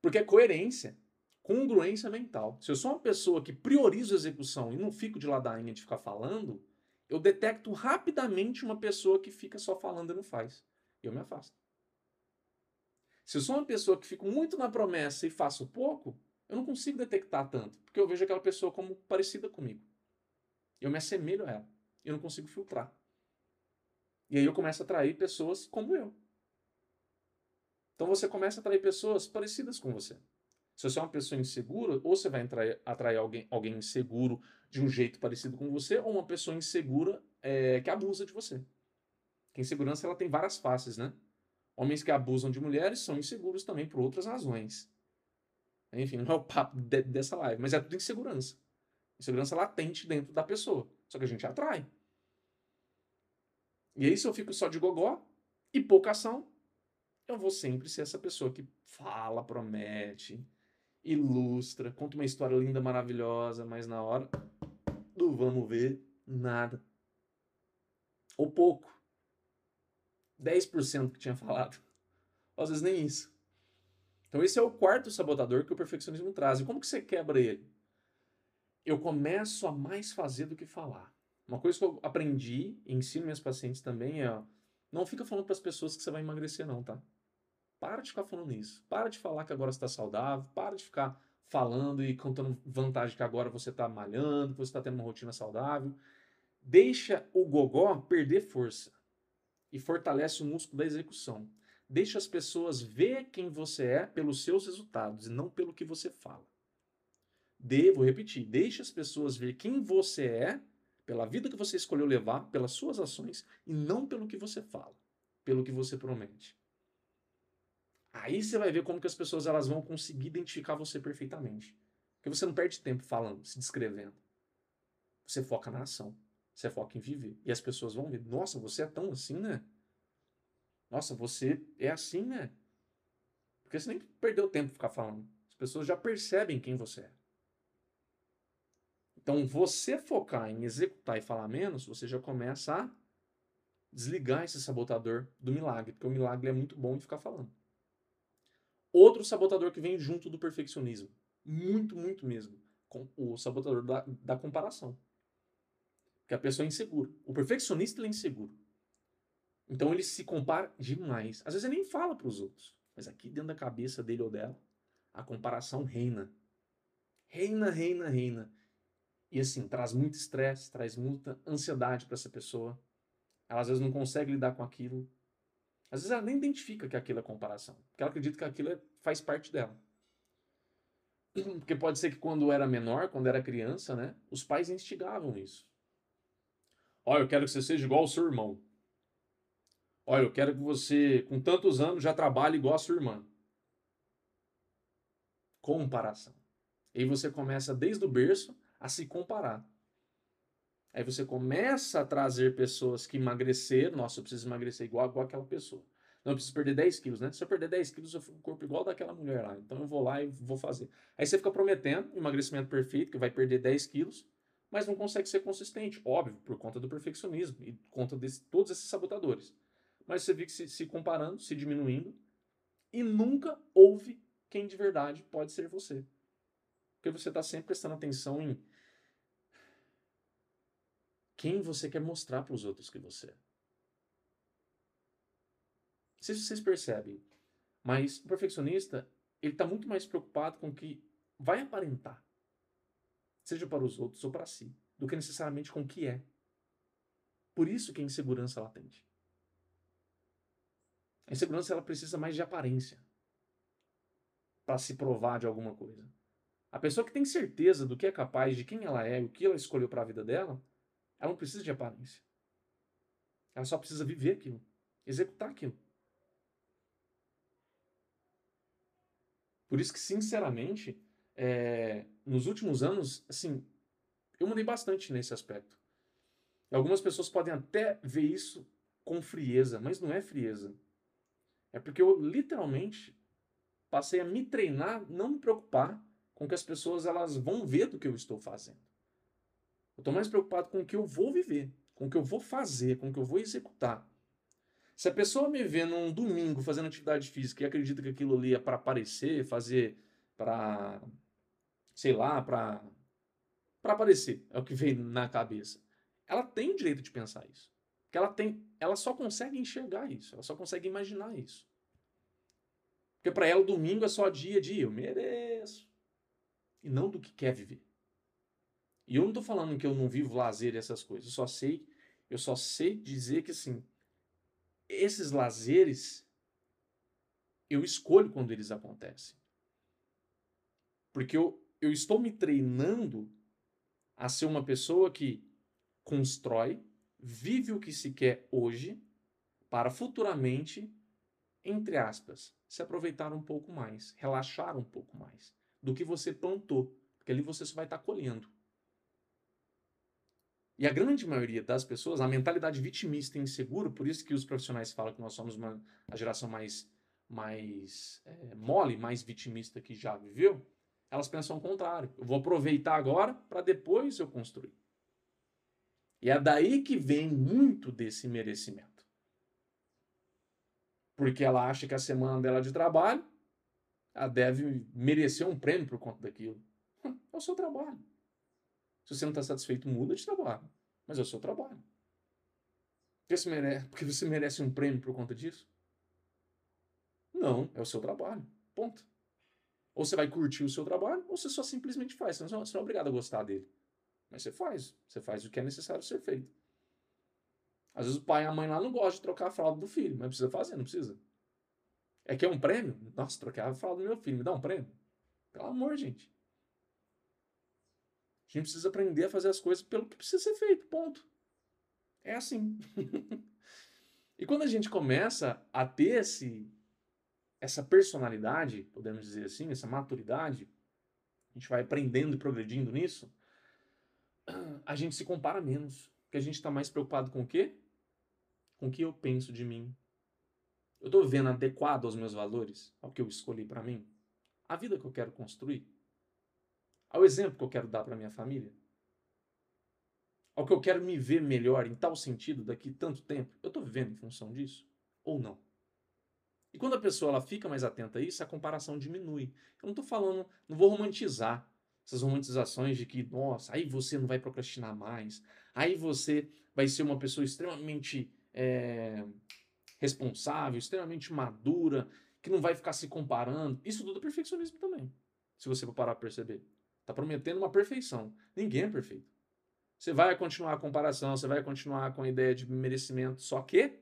Speaker 1: Porque é coerência, congruência mental. Se eu sou uma pessoa que priorizo a execução e não fico de ladainha de ficar falando, eu detecto rapidamente uma pessoa que fica só falando e não faz. E eu me afasto. Se eu sou uma pessoa que fico muito na promessa e faço pouco, eu não consigo detectar tanto, porque eu vejo aquela pessoa como parecida comigo. Eu me assemelho a ela. Eu não consigo filtrar. E aí eu começo a atrair pessoas como eu. Então você começa a atrair pessoas parecidas com você. Se você é uma pessoa insegura, ou você vai atrair, atrair alguém, alguém inseguro de um jeito parecido com você, ou uma pessoa insegura é, que abusa de você. Porque insegurança ela tem várias faces, né? Homens que abusam de mulheres são inseguros também por outras razões. Enfim, não é o papo de, dessa live, mas é tudo insegurança. Insegurança latente dentro da pessoa. Só que a gente atrai. E aí, se eu fico só de gogó e pouca ação, eu vou sempre ser essa pessoa que fala, promete, ilustra, conta uma história linda, maravilhosa, mas na hora do vamos ver, nada. Ou pouco. 10% que tinha falado. Às vezes nem isso. Então esse é o quarto sabotador que o perfeccionismo traz. E como que você quebra ele? Eu começo a mais fazer do que falar. Uma coisa que eu aprendi e ensino minhas pacientes também é, ó, não fica falando para as pessoas que você vai emagrecer não, tá? Para de ficar falando isso. Para de falar que agora você está saudável. Para de ficar falando e contando vantagem que agora você está malhando, que você está tendo uma rotina saudável. Deixa o gogó perder força e fortalece o músculo da execução. Deixa as pessoas ver quem você é pelos seus resultados e não pelo que você fala. Devo repetir, deixa as pessoas ver quem você é pela vida que você escolheu levar, pelas suas ações e não pelo que você fala, pelo que você promete. Aí você vai ver como que as pessoas elas vão conseguir identificar você perfeitamente. Porque você não perde tempo falando, se descrevendo. Você foca na ação. Você foca em viver. E as pessoas vão ver, nossa, você é tão assim, né? Nossa, você é assim, né? Porque você nem perdeu tempo ficar falando. As pessoas já percebem quem você é. Então, você focar em executar e falar menos, você já começa a desligar esse sabotador do milagre, porque o milagre é muito bom de ficar falando. Outro sabotador que vem junto do perfeccionismo. Muito, muito mesmo. Com o sabotador da, da comparação. Porque a pessoa é insegura. O perfeccionista é inseguro. Então ele se compara demais. Às vezes ele nem fala para os outros. Mas aqui dentro da cabeça dele ou dela, a comparação reina. Reina, reina, reina. E assim, traz muito estresse, traz muita ansiedade para essa pessoa. Ela às vezes não consegue lidar com aquilo. Às vezes ela nem identifica que aquilo é comparação, porque ela acredita que aquilo é, faz parte dela. *clears throat* Porque pode ser que quando era menor, quando era criança, né, os pais instigavam isso. Olha, eu quero que você seja igual ao seu irmão. Olha, eu quero que você, com tantos anos, já trabalhe igual a sua irmã. Comparação. E aí você começa desde o berço a se comparar. Aí você começa a trazer pessoas que emagreceram. Nossa, eu preciso emagrecer igual, igual aquela pessoa. Não, eu preciso perder 10 quilos, né? Se eu perder 10 quilos, eu fico com o corpo igual daquela mulher lá. Então eu vou lá e vou fazer. Aí você fica prometendo emagrecimento perfeito, que vai perder 10 quilos, mas não consegue ser consistente. Óbvio, por conta do perfeccionismo e por conta de todos esses sabotadores. Mas você fica se, se comparando, se diminuindo, e nunca ouve quem de verdade pode ser você. Porque você está sempre prestando atenção em quem você quer mostrar para os outros que você é. Não sei se vocês percebem, mas o perfeccionista ele está muito mais preocupado com o que vai aparentar, seja para os outros ou para si, do que necessariamente com o que é. Por isso que a insegurança latente. A insegurança ela precisa mais de aparência. para se provar de alguma coisa. A pessoa que tem certeza do que é capaz, de quem ela é, o que ela escolheu para a vida dela, ela não precisa de aparência. Ela só precisa viver aquilo, executar aquilo. Por isso que, sinceramente, é, nos últimos anos, assim, eu mudei bastante nesse aspecto. Algumas pessoas podem até ver isso com frieza, mas não é frieza. É porque eu literalmente passei a me treinar, não me preocupar com que as pessoas elas vão ver do que eu estou fazendo. Eu estou mais preocupado com o que eu vou viver, com o que eu vou fazer, com o que eu vou executar. Se a pessoa me vê num domingo fazendo atividade física e acredita que aquilo ali é para aparecer, fazer para sei lá, para para aparecer, é o que vem na cabeça. Ela tem o direito de pensar isso. Porque ela tem, ela só consegue enxergar isso, ela só consegue imaginar isso. Porque para ela o domingo é só dia dia, eu mereço. E não do que quer viver. E eu não estou falando que eu não vivo lazer e essas coisas, eu só sei, eu só sei dizer que assim, esses lazeres eu escolho quando eles acontecem. Porque eu, eu estou me treinando a ser uma pessoa que constrói, vive o que se quer hoje, para futuramente, entre aspas, se aproveitar um pouco mais, relaxar um pouco mais do que você plantou, porque ali você só vai estar colhendo. E a grande maioria das pessoas, a mentalidade vitimista e insegura, por isso que os profissionais falam que nós somos uma, a geração mais, mais é, mole, mais vitimista que já viveu, elas pensam o contrário. Eu vou aproveitar agora para depois eu construir. E é daí que vem muito desse merecimento. Porque ela acha que a semana dela de trabalho, ela deve merecer um prêmio por conta daquilo. É o seu trabalho. Se você não está satisfeito, muda de trabalho. Mas é o seu trabalho. Porque você, merece, porque você merece um prêmio por conta disso? Não, é o seu trabalho. Ponto. Ou você vai curtir o seu trabalho, ou você só simplesmente faz. Você não, é obrigado a gostar dele. Mas você faz. Você faz o que é necessário ser feito. Às vezes o pai e a mãe lá não gostam de trocar a fralda do filho, mas precisa fazer, não precisa. É que é um prêmio? Nossa, trocar a fralda do meu filho, me dá um prêmio? Pelo amor, gente. A gente precisa aprender a fazer as coisas pelo que precisa ser feito, ponto. É assim. *laughs* e quando a gente começa a ter esse, essa personalidade, podemos dizer assim, essa maturidade, a gente vai aprendendo e progredindo nisso, *clears throat* a gente se compara menos. Porque a gente está mais preocupado com o quê? Com o que eu penso de mim. Eu estou vendo adequado aos meus valores, ao que eu escolhi para mim? A vida que eu quero construir? Ao exemplo que eu quero dar para minha família? Ao que eu quero me ver melhor em tal sentido daqui tanto tempo? Eu estou vivendo em função disso? Ou não? E quando a pessoa ela fica mais atenta a isso, a comparação diminui. Eu não estou falando, não vou romantizar essas romantizações de que, nossa, aí você não vai procrastinar mais, aí você vai ser uma pessoa extremamente é, responsável, extremamente madura, que não vai ficar se comparando. Isso tudo é perfeccionismo também, se você parar para perceber. Está prometendo uma perfeição. Ninguém é perfeito. Você vai continuar a comparação, você vai continuar com a ideia de merecimento, só que,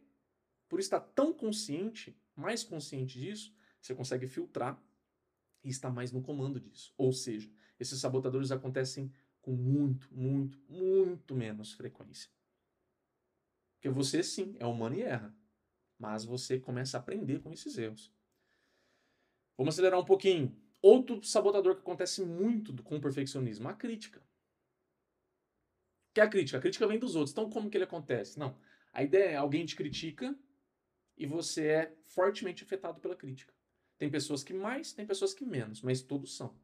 Speaker 1: por estar tão consciente, mais consciente disso, você consegue filtrar e está mais no comando disso. Ou seja, esses sabotadores acontecem com muito, muito, muito menos frequência. Porque você sim é humano e erra, mas você começa a aprender com esses erros. Vamos acelerar um pouquinho. Outro sabotador que acontece muito com o perfeccionismo, a crítica. Que é a crítica? A crítica vem dos outros. Então, como que ele acontece? Não. A ideia é alguém te critica e você é fortemente afetado pela crítica. Tem pessoas que mais, tem pessoas que menos, mas todos são.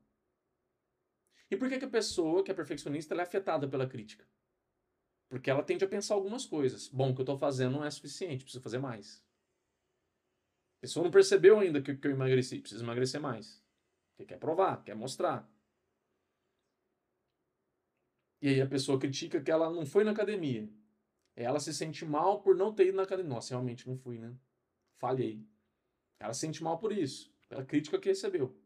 Speaker 1: E por que, que a pessoa que é perfeccionista é afetada pela crítica? Porque ela tende a pensar algumas coisas. Bom, o que eu estou fazendo não é suficiente, preciso fazer mais. A pessoa não percebeu ainda que, que eu emagreci, preciso emagrecer mais. Porque quer provar, quer mostrar. E aí a pessoa critica que ela não foi na academia. Ela se sente mal por não ter ido na academia. Nossa, realmente não fui, né? Falhei. Ela se sente mal por isso, pela crítica que recebeu.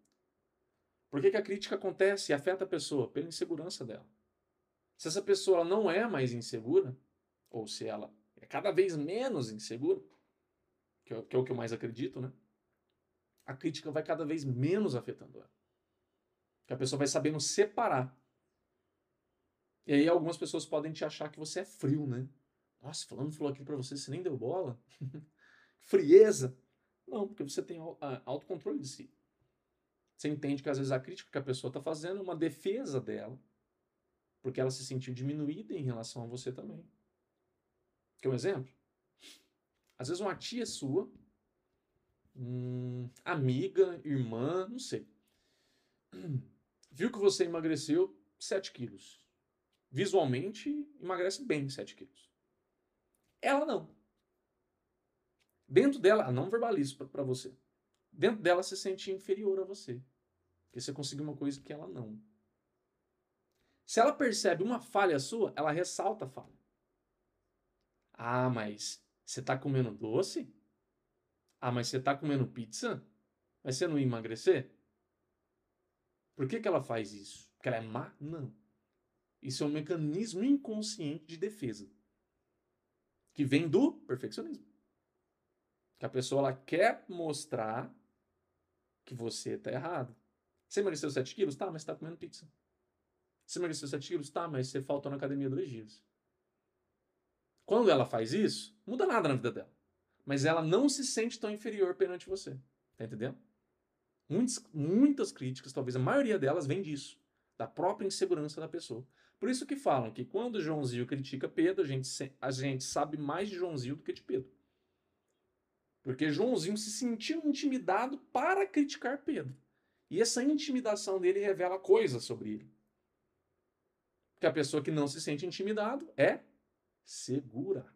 Speaker 1: Por que, que a crítica acontece e afeta a pessoa? Pela insegurança dela. Se essa pessoa não é mais insegura, ou se ela é cada vez menos insegura, que é, que é o que eu mais acredito, né? a crítica vai cada vez menos afetando ela. Que a pessoa vai sabendo separar. E aí algumas pessoas podem te achar que você é frio, né? Nossa, falando falou aquilo para você, você nem deu bola. *laughs* Frieza. Não, porque você tem autocontrole de si. Você entende que às vezes a crítica que a pessoa está fazendo é uma defesa dela, porque ela se sentiu diminuída em relação a você também. Quer um exemplo? Às vezes uma tia sua, hum, amiga, irmã, não sei, *clears throat* viu que você emagreceu 7 quilos. Visualmente, emagrece bem 7 quilos. Ela não. Dentro dela, não verbaliza para você. Dentro dela se sente inferior a você. Porque você conseguiu uma coisa que ela não. Se ela percebe uma falha sua, ela ressalta a falha. Ah, mas você está comendo doce? Ah, mas você está comendo pizza? Mas você não ia emagrecer? Por que, que ela faz isso? Porque ela é má? Não. Isso é um mecanismo inconsciente de defesa. Que vem do perfeccionismo. Que a pessoa ela quer mostrar que você está errado. Você emagreceu 7 quilos? Tá, mas você está comendo pizza. Você emagreceu 7 quilos? Tá, mas você faltou na academia dois dias. Quando ela faz isso, muda nada na vida dela. Mas ela não se sente tão inferior perante você. Tá entendendo? Muitas, muitas críticas, talvez a maioria delas, vem disso. Da própria insegurança da pessoa. Por isso que falam que quando Joãozinho critica Pedro, a gente, a gente sabe mais de Joãozinho do que de Pedro. Porque Joãozinho se sentiu intimidado para criticar Pedro. E essa intimidação dele revela coisas sobre ele. Que a pessoa que não se sente intimidado é segura.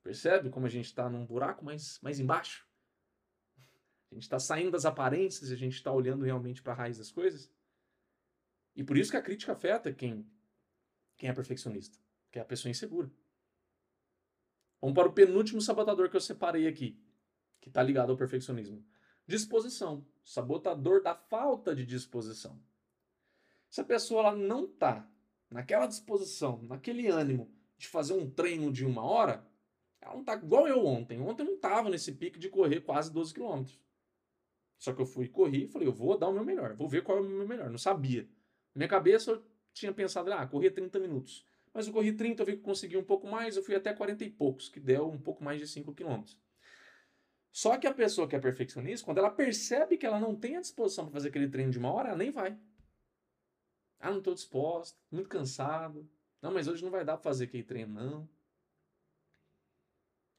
Speaker 1: Percebe como a gente está num buraco mais, mais embaixo? A gente está saindo das aparências a gente está olhando realmente para a raiz das coisas. E por isso que a crítica afeta quem, quem é perfeccionista, que é a pessoa insegura. Vamos para o penúltimo sabotador que eu separei aqui, que está ligado ao perfeccionismo. Disposição. Sabotador da falta de disposição. Se a pessoa ela não está naquela disposição, naquele ânimo de fazer um treino de uma hora, ela não está igual eu ontem. Ontem eu não estava nesse pique de correr quase 12 quilômetros. Só que eu fui correr e falei, eu vou dar o meu melhor, vou ver qual é o meu melhor. Não sabia. Minha cabeça eu tinha pensado, ah, correr 30 minutos. Mas eu corri 30, eu vi que consegui um pouco mais, eu fui até 40 e poucos, que deu um pouco mais de 5 quilômetros. Só que a pessoa que é perfeccionista, quando ela percebe que ela não tem a disposição para fazer aquele treino de uma hora, ela nem vai. Ah, não estou disposta, muito cansado. Não, mas hoje não vai dar para fazer aquele treino, não.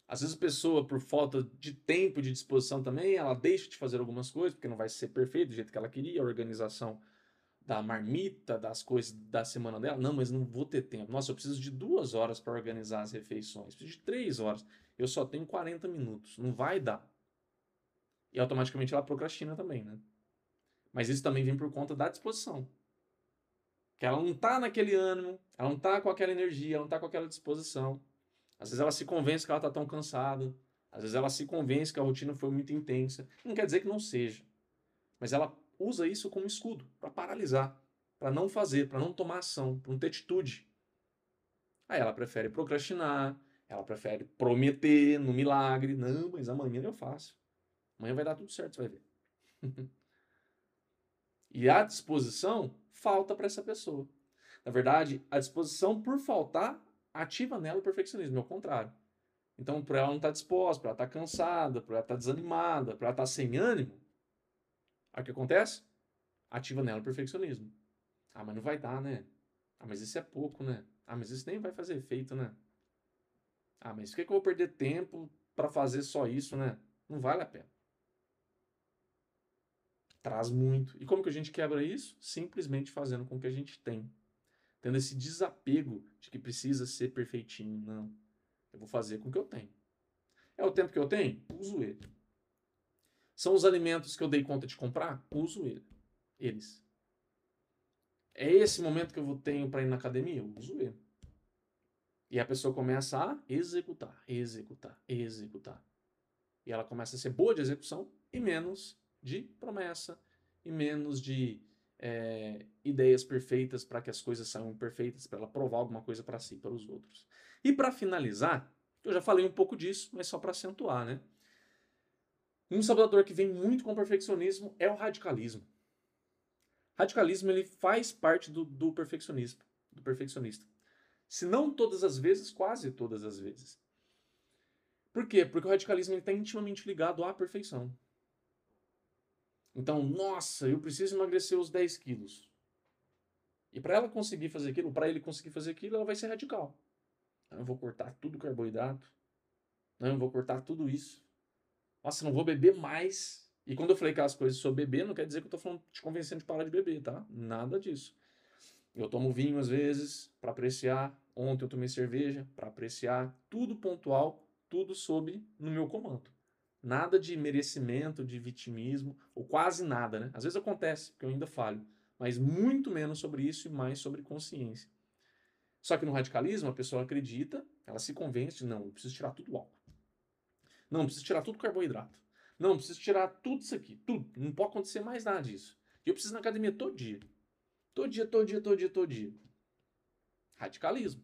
Speaker 1: Às vezes a pessoa, por falta de tempo, de disposição também, ela deixa de fazer algumas coisas, porque não vai ser perfeito do jeito que ela queria, a organização da marmita, das coisas da semana dela. Não, mas não vou ter tempo. Nossa, eu preciso de duas horas para organizar as refeições. Preciso de três horas. Eu só tenho 40 minutos. Não vai dar. E automaticamente ela procrastina também, né? Mas isso também vem por conta da disposição. Que ela não tá naquele ânimo, ela não tá com aquela energia, ela não tá com aquela disposição. Às vezes ela se convence que ela tá tão cansada. Às vezes ela se convence que a rotina foi muito intensa. Não quer dizer que não seja. Mas ela usa isso como escudo para paralisar, para não fazer, para não tomar ação, para não ter atitude. Aí ela prefere procrastinar, ela prefere prometer no milagre. Não, mas amanhã eu faço. Amanhã vai dar tudo certo, você vai ver. *laughs* e a disposição falta para essa pessoa. Na verdade, a disposição por faltar ativa nela o perfeccionismo, é o contrário. Então, por ela não estar tá disposta, por ela estar tá cansada, por ela estar tá desanimada, por ela estar sem ânimo, Aí o que acontece? Ativa nela o perfeccionismo. Ah, mas não vai dar, né? Ah, mas isso é pouco, né? Ah, mas isso nem vai fazer efeito, né? Ah, mas por que, que eu vou perder tempo para fazer só isso, né? Não vale a pena. Traz muito. E como que a gente quebra isso? Simplesmente fazendo com que a gente tem. Tendo esse desapego de que precisa ser perfeitinho. Não. Eu vou fazer com o que eu tenho. É o tempo que eu tenho? Uso ele. São os alimentos que eu dei conta de comprar? Uso ele, eles. É esse momento que eu tenho para ir na academia? Eu uso ele. E a pessoa começa a executar, executar, executar. E ela começa a ser boa de execução e menos de promessa, e menos de é, ideias perfeitas para que as coisas saiam perfeitas, para ela provar alguma coisa para si, para os outros. E para finalizar, eu já falei um pouco disso, mas só para acentuar, né? Um sabotador que vem muito com o perfeccionismo é o radicalismo. Radicalismo ele faz parte do, do perfeccionismo, do perfeccionista. Se não todas as vezes, quase todas as vezes. Por quê? Porque o radicalismo está intimamente ligado à perfeição. Então, nossa, eu preciso emagrecer os 10 quilos. E para ela conseguir fazer aquilo, para ele conseguir fazer aquilo, ela vai ser radical. Eu vou cortar tudo carboidrato. Não, eu vou cortar tudo isso. Nossa, não vou beber mais. E quando eu falei aquelas coisas sobre beber, não quer dizer que eu tô falando, te convencendo de parar de beber, tá? Nada disso. Eu tomo vinho às vezes para apreciar. Ontem eu tomei cerveja para apreciar. Tudo pontual, tudo sob no meu comando. Nada de merecimento, de vitimismo, ou quase nada, né? Às vezes acontece, porque eu ainda falho, mas muito menos sobre isso e mais sobre consciência. Só que no radicalismo, a pessoa acredita, ela se convence não, eu preciso tirar tudo o álcool. Não, preciso tirar tudo carboidrato. Não, preciso tirar tudo isso aqui, tudo. Não pode acontecer mais nada disso. E eu preciso ir na academia todo dia. Todo dia, todo dia, todo dia, todo dia. Radicalismo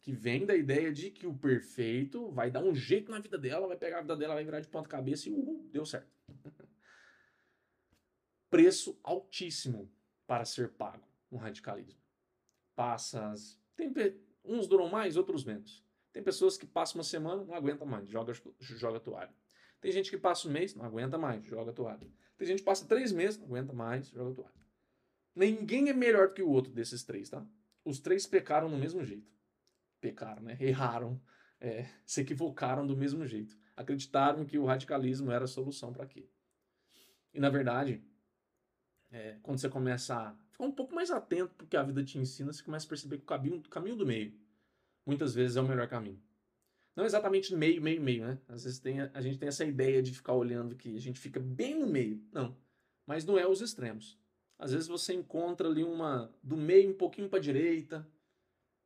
Speaker 1: que vem da ideia de que o perfeito vai dar um jeito na vida dela, vai pegar a vida dela, vai virar de ponta cabeça e uhul, deu certo. *laughs* Preço altíssimo para ser pago no radicalismo. Passas. Tem, uns duram mais, outros menos. Tem pessoas que passam uma semana, não aguenta mais, joga, joga toalha. Tem gente que passa um mês, não aguenta mais, joga toalha. Tem gente que passa três meses, não aguenta mais, joga toalha. Ninguém é melhor do que o outro desses três, tá? Os três pecaram no mesmo jeito pecaram, né? erraram, é, *laughs* se equivocaram do mesmo jeito. Acreditaram que o radicalismo era a solução para aquilo. E na verdade, é, quando você começa a ficar um pouco mais atento porque a vida te ensina, você começa a perceber que o caminho, o caminho do meio muitas vezes é o melhor caminho. Não exatamente meio, meio, meio, né? Às vezes tem, a gente tem essa ideia de ficar olhando que a gente fica bem no meio. Não. Mas não é os extremos. Às vezes você encontra ali uma do meio um pouquinho para direita,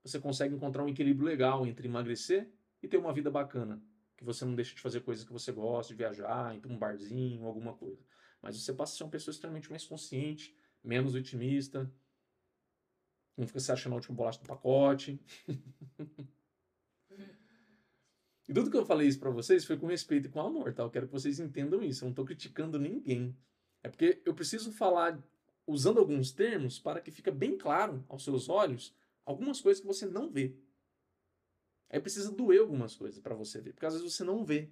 Speaker 1: você consegue encontrar um equilíbrio legal entre emagrecer e ter uma vida bacana. Que você não deixa de fazer coisas que você gosta, de viajar, ir para um barzinho, alguma coisa. Mas você passa a ser uma pessoa extremamente mais consciente, menos vitimista, não fica se achando a última bolacha do pacote. *laughs* e tudo que eu falei isso para vocês foi com respeito e com amor, tá? Eu quero que vocês entendam isso. Eu não estou criticando ninguém. É porque eu preciso falar usando alguns termos para que fique bem claro aos seus olhos algumas coisas que você não vê. Aí precisa doer algumas coisas para você ver, porque às vezes você não vê.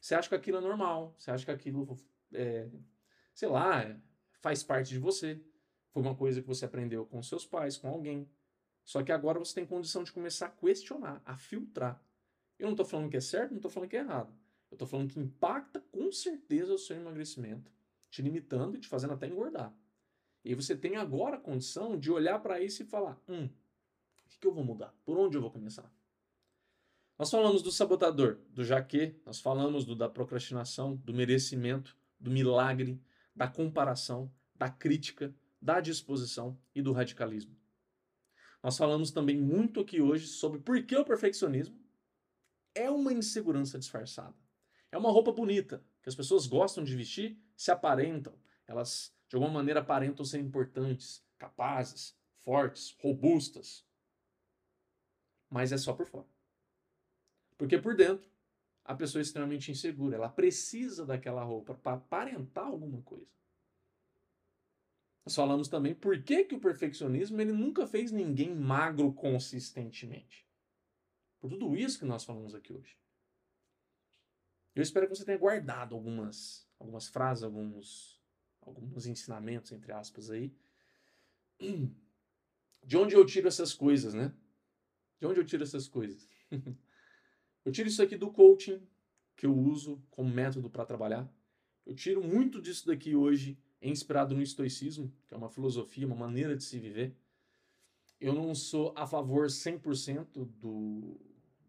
Speaker 1: Você acha que aquilo é normal, você acha que aquilo, é, sei lá, faz parte de você. Foi uma coisa que você aprendeu com seus pais, com alguém. Só que agora você tem condição de começar a questionar, a filtrar. Eu não estou falando que é certo, não estou falando que é errado. Eu estou falando que impacta com certeza o seu emagrecimento, te limitando e te fazendo até engordar. E você tem agora a condição de olhar para isso e falar: hum, que, que eu vou mudar? Por onde eu vou começar? Nós falamos do sabotador, do jaque, nós falamos do, da procrastinação, do merecimento, do milagre, da comparação, da crítica, da disposição e do radicalismo. Nós falamos também muito aqui hoje sobre por que o perfeccionismo é uma insegurança disfarçada. É uma roupa bonita, que as pessoas gostam de vestir, se aparentam. Elas, de alguma maneira, aparentam ser importantes, capazes, fortes, robustas mas é só por fora. Porque por dentro, a pessoa é extremamente insegura. Ela precisa daquela roupa para aparentar alguma coisa. Nós falamos também por que, que o perfeccionismo ele nunca fez ninguém magro consistentemente. Por tudo isso que nós falamos aqui hoje. Eu espero que você tenha guardado algumas, algumas frases, alguns, alguns ensinamentos, entre aspas, aí. De onde eu tiro essas coisas, né? De onde eu tiro essas coisas? *laughs* eu tiro isso aqui do coaching que eu uso como método para trabalhar. Eu tiro muito disso daqui hoje, inspirado no estoicismo, que é uma filosofia, uma maneira de se viver. Eu não sou a favor 100% do,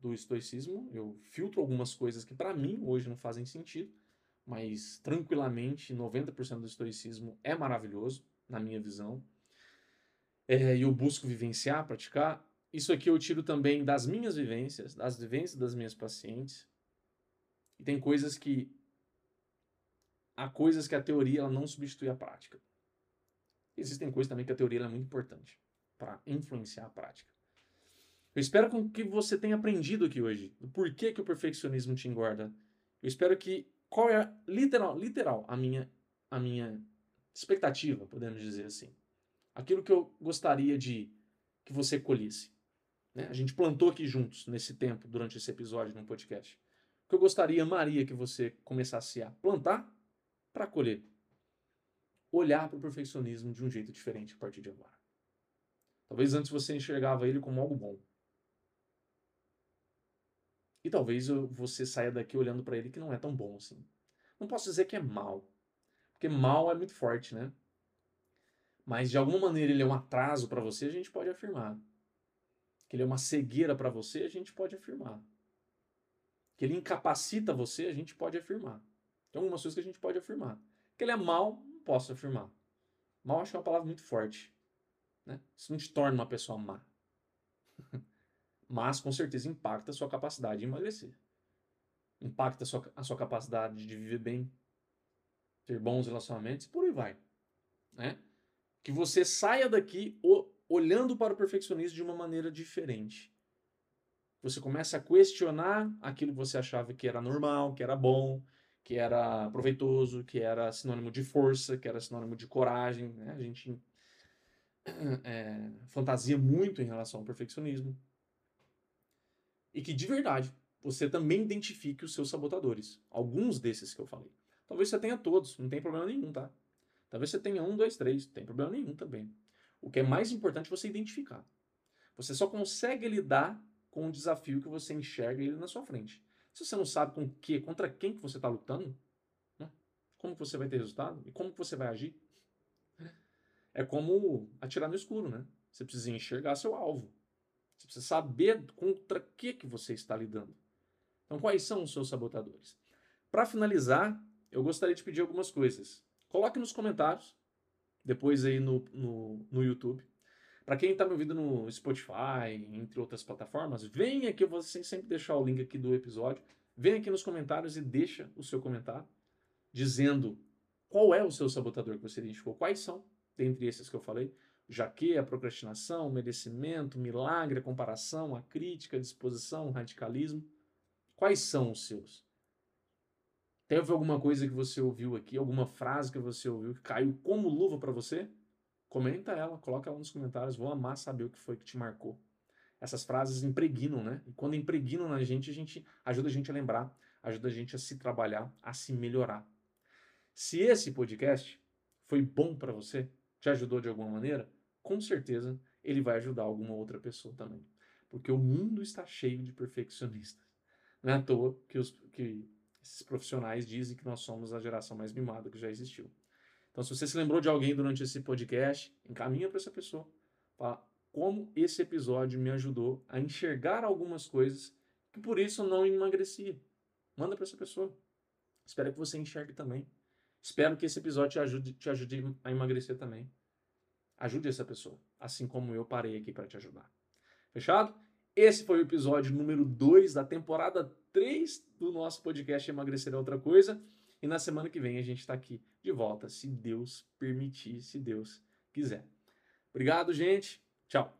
Speaker 1: do estoicismo. Eu filtro algumas coisas que para mim hoje não fazem sentido, mas tranquilamente 90% do estoicismo é maravilhoso, na minha visão. É, e eu busco vivenciar, praticar. Isso aqui eu tiro também das minhas vivências, das vivências das minhas pacientes. E tem coisas que há coisas que a teoria ela não substitui a prática. Existem coisas também que a teoria é muito importante para influenciar a prática. Eu espero que você tenha aprendido aqui hoje do porquê que o perfeccionismo te engorda. Eu espero que qual é literal, literal a minha a minha expectativa, podemos dizer assim. Aquilo que eu gostaria de que você colhesse. Né? A gente plantou aqui juntos nesse tempo, durante esse episódio no podcast. O que eu gostaria, Maria, que você começasse a plantar para colher. Olhar para o perfeccionismo de um jeito diferente a partir de agora. Talvez antes você enxergava ele como algo bom. E talvez você saia daqui olhando para ele que não é tão bom assim. Não posso dizer que é mal, porque mal é muito forte, né? Mas de alguma maneira ele é um atraso para você, a gente pode afirmar. Que ele é uma cegueira para você, a gente pode afirmar. Que ele incapacita você, a gente pode afirmar. Tem algumas coisas que a gente pode afirmar. Que ele é mal, não posso afirmar. Mal acho é uma palavra muito forte. Né? Isso não te torna uma pessoa má. *laughs* Mas com certeza impacta a sua capacidade de emagrecer. Impacta a sua, a sua capacidade de viver bem, ter bons relacionamentos, por aí vai. Né? Que você saia daqui olhando para o perfeccionismo de uma maneira diferente. Você começa a questionar aquilo que você achava que era normal, que era bom, que era proveitoso, que era sinônimo de força, que era sinônimo de coragem. Né? A gente é, *clears throat* fantasia muito em relação ao perfeccionismo e que de verdade você também identifique os seus sabotadores. Alguns desses que eu falei. Talvez você tenha todos, não tem problema nenhum, tá? Talvez você tenha um, dois, três, não tem problema nenhum também. O que é mais importante é você identificar. Você só consegue lidar com o desafio que você enxerga ele na sua frente. Se você não sabe com que, contra quem que você está lutando, né? como que você vai ter resultado e como que você vai agir, é como atirar no escuro, né? Você precisa enxergar seu alvo. Você precisa saber contra que, que você está lidando. Então, quais são os seus sabotadores? Para finalizar, eu gostaria de pedir algumas coisas. Coloque nos comentários, depois aí no, no, no YouTube. Para quem está me ouvindo no Spotify, entre outras plataformas, vem aqui, eu vou sempre deixar o link aqui do episódio. Vem aqui nos comentários e deixa o seu comentário dizendo qual é o seu sabotador que você identificou, quais são, dentre esses que eu falei jaque, a procrastinação, o merecimento, o milagre, a comparação, a crítica, a disposição, o radicalismo. Quais são os seus? Teve alguma coisa que você ouviu aqui, alguma frase que você ouviu que caiu como luva para você? Comenta ela, coloca ela nos comentários, vou amar saber o que foi que te marcou. Essas frases impregnam, né? E quando impregnam na gente, a gente ajuda a gente a lembrar, ajuda a gente a se trabalhar, a se melhorar. Se esse podcast foi bom para você, te ajudou de alguma maneira, com certeza ele vai ajudar alguma outra pessoa também. Porque o mundo está cheio de perfeccionistas. Não é à toa que, os, que esses profissionais dizem que nós somos a geração mais mimada que já existiu. Então, se você se lembrou de alguém durante esse podcast, encaminha para essa pessoa. Fala como esse episódio me ajudou a enxergar algumas coisas que por isso eu não emagreci. Manda para essa pessoa. Espero que você enxergue também. Espero que esse episódio te ajude, te ajude a emagrecer também. Ajude essa pessoa, assim como eu parei aqui para te ajudar. Fechado? Esse foi o episódio número 2 da temporada 3 do nosso podcast Emagrecer é Outra Coisa. E na semana que vem a gente está aqui de volta, se Deus permitir, se Deus quiser. Obrigado, gente. Tchau.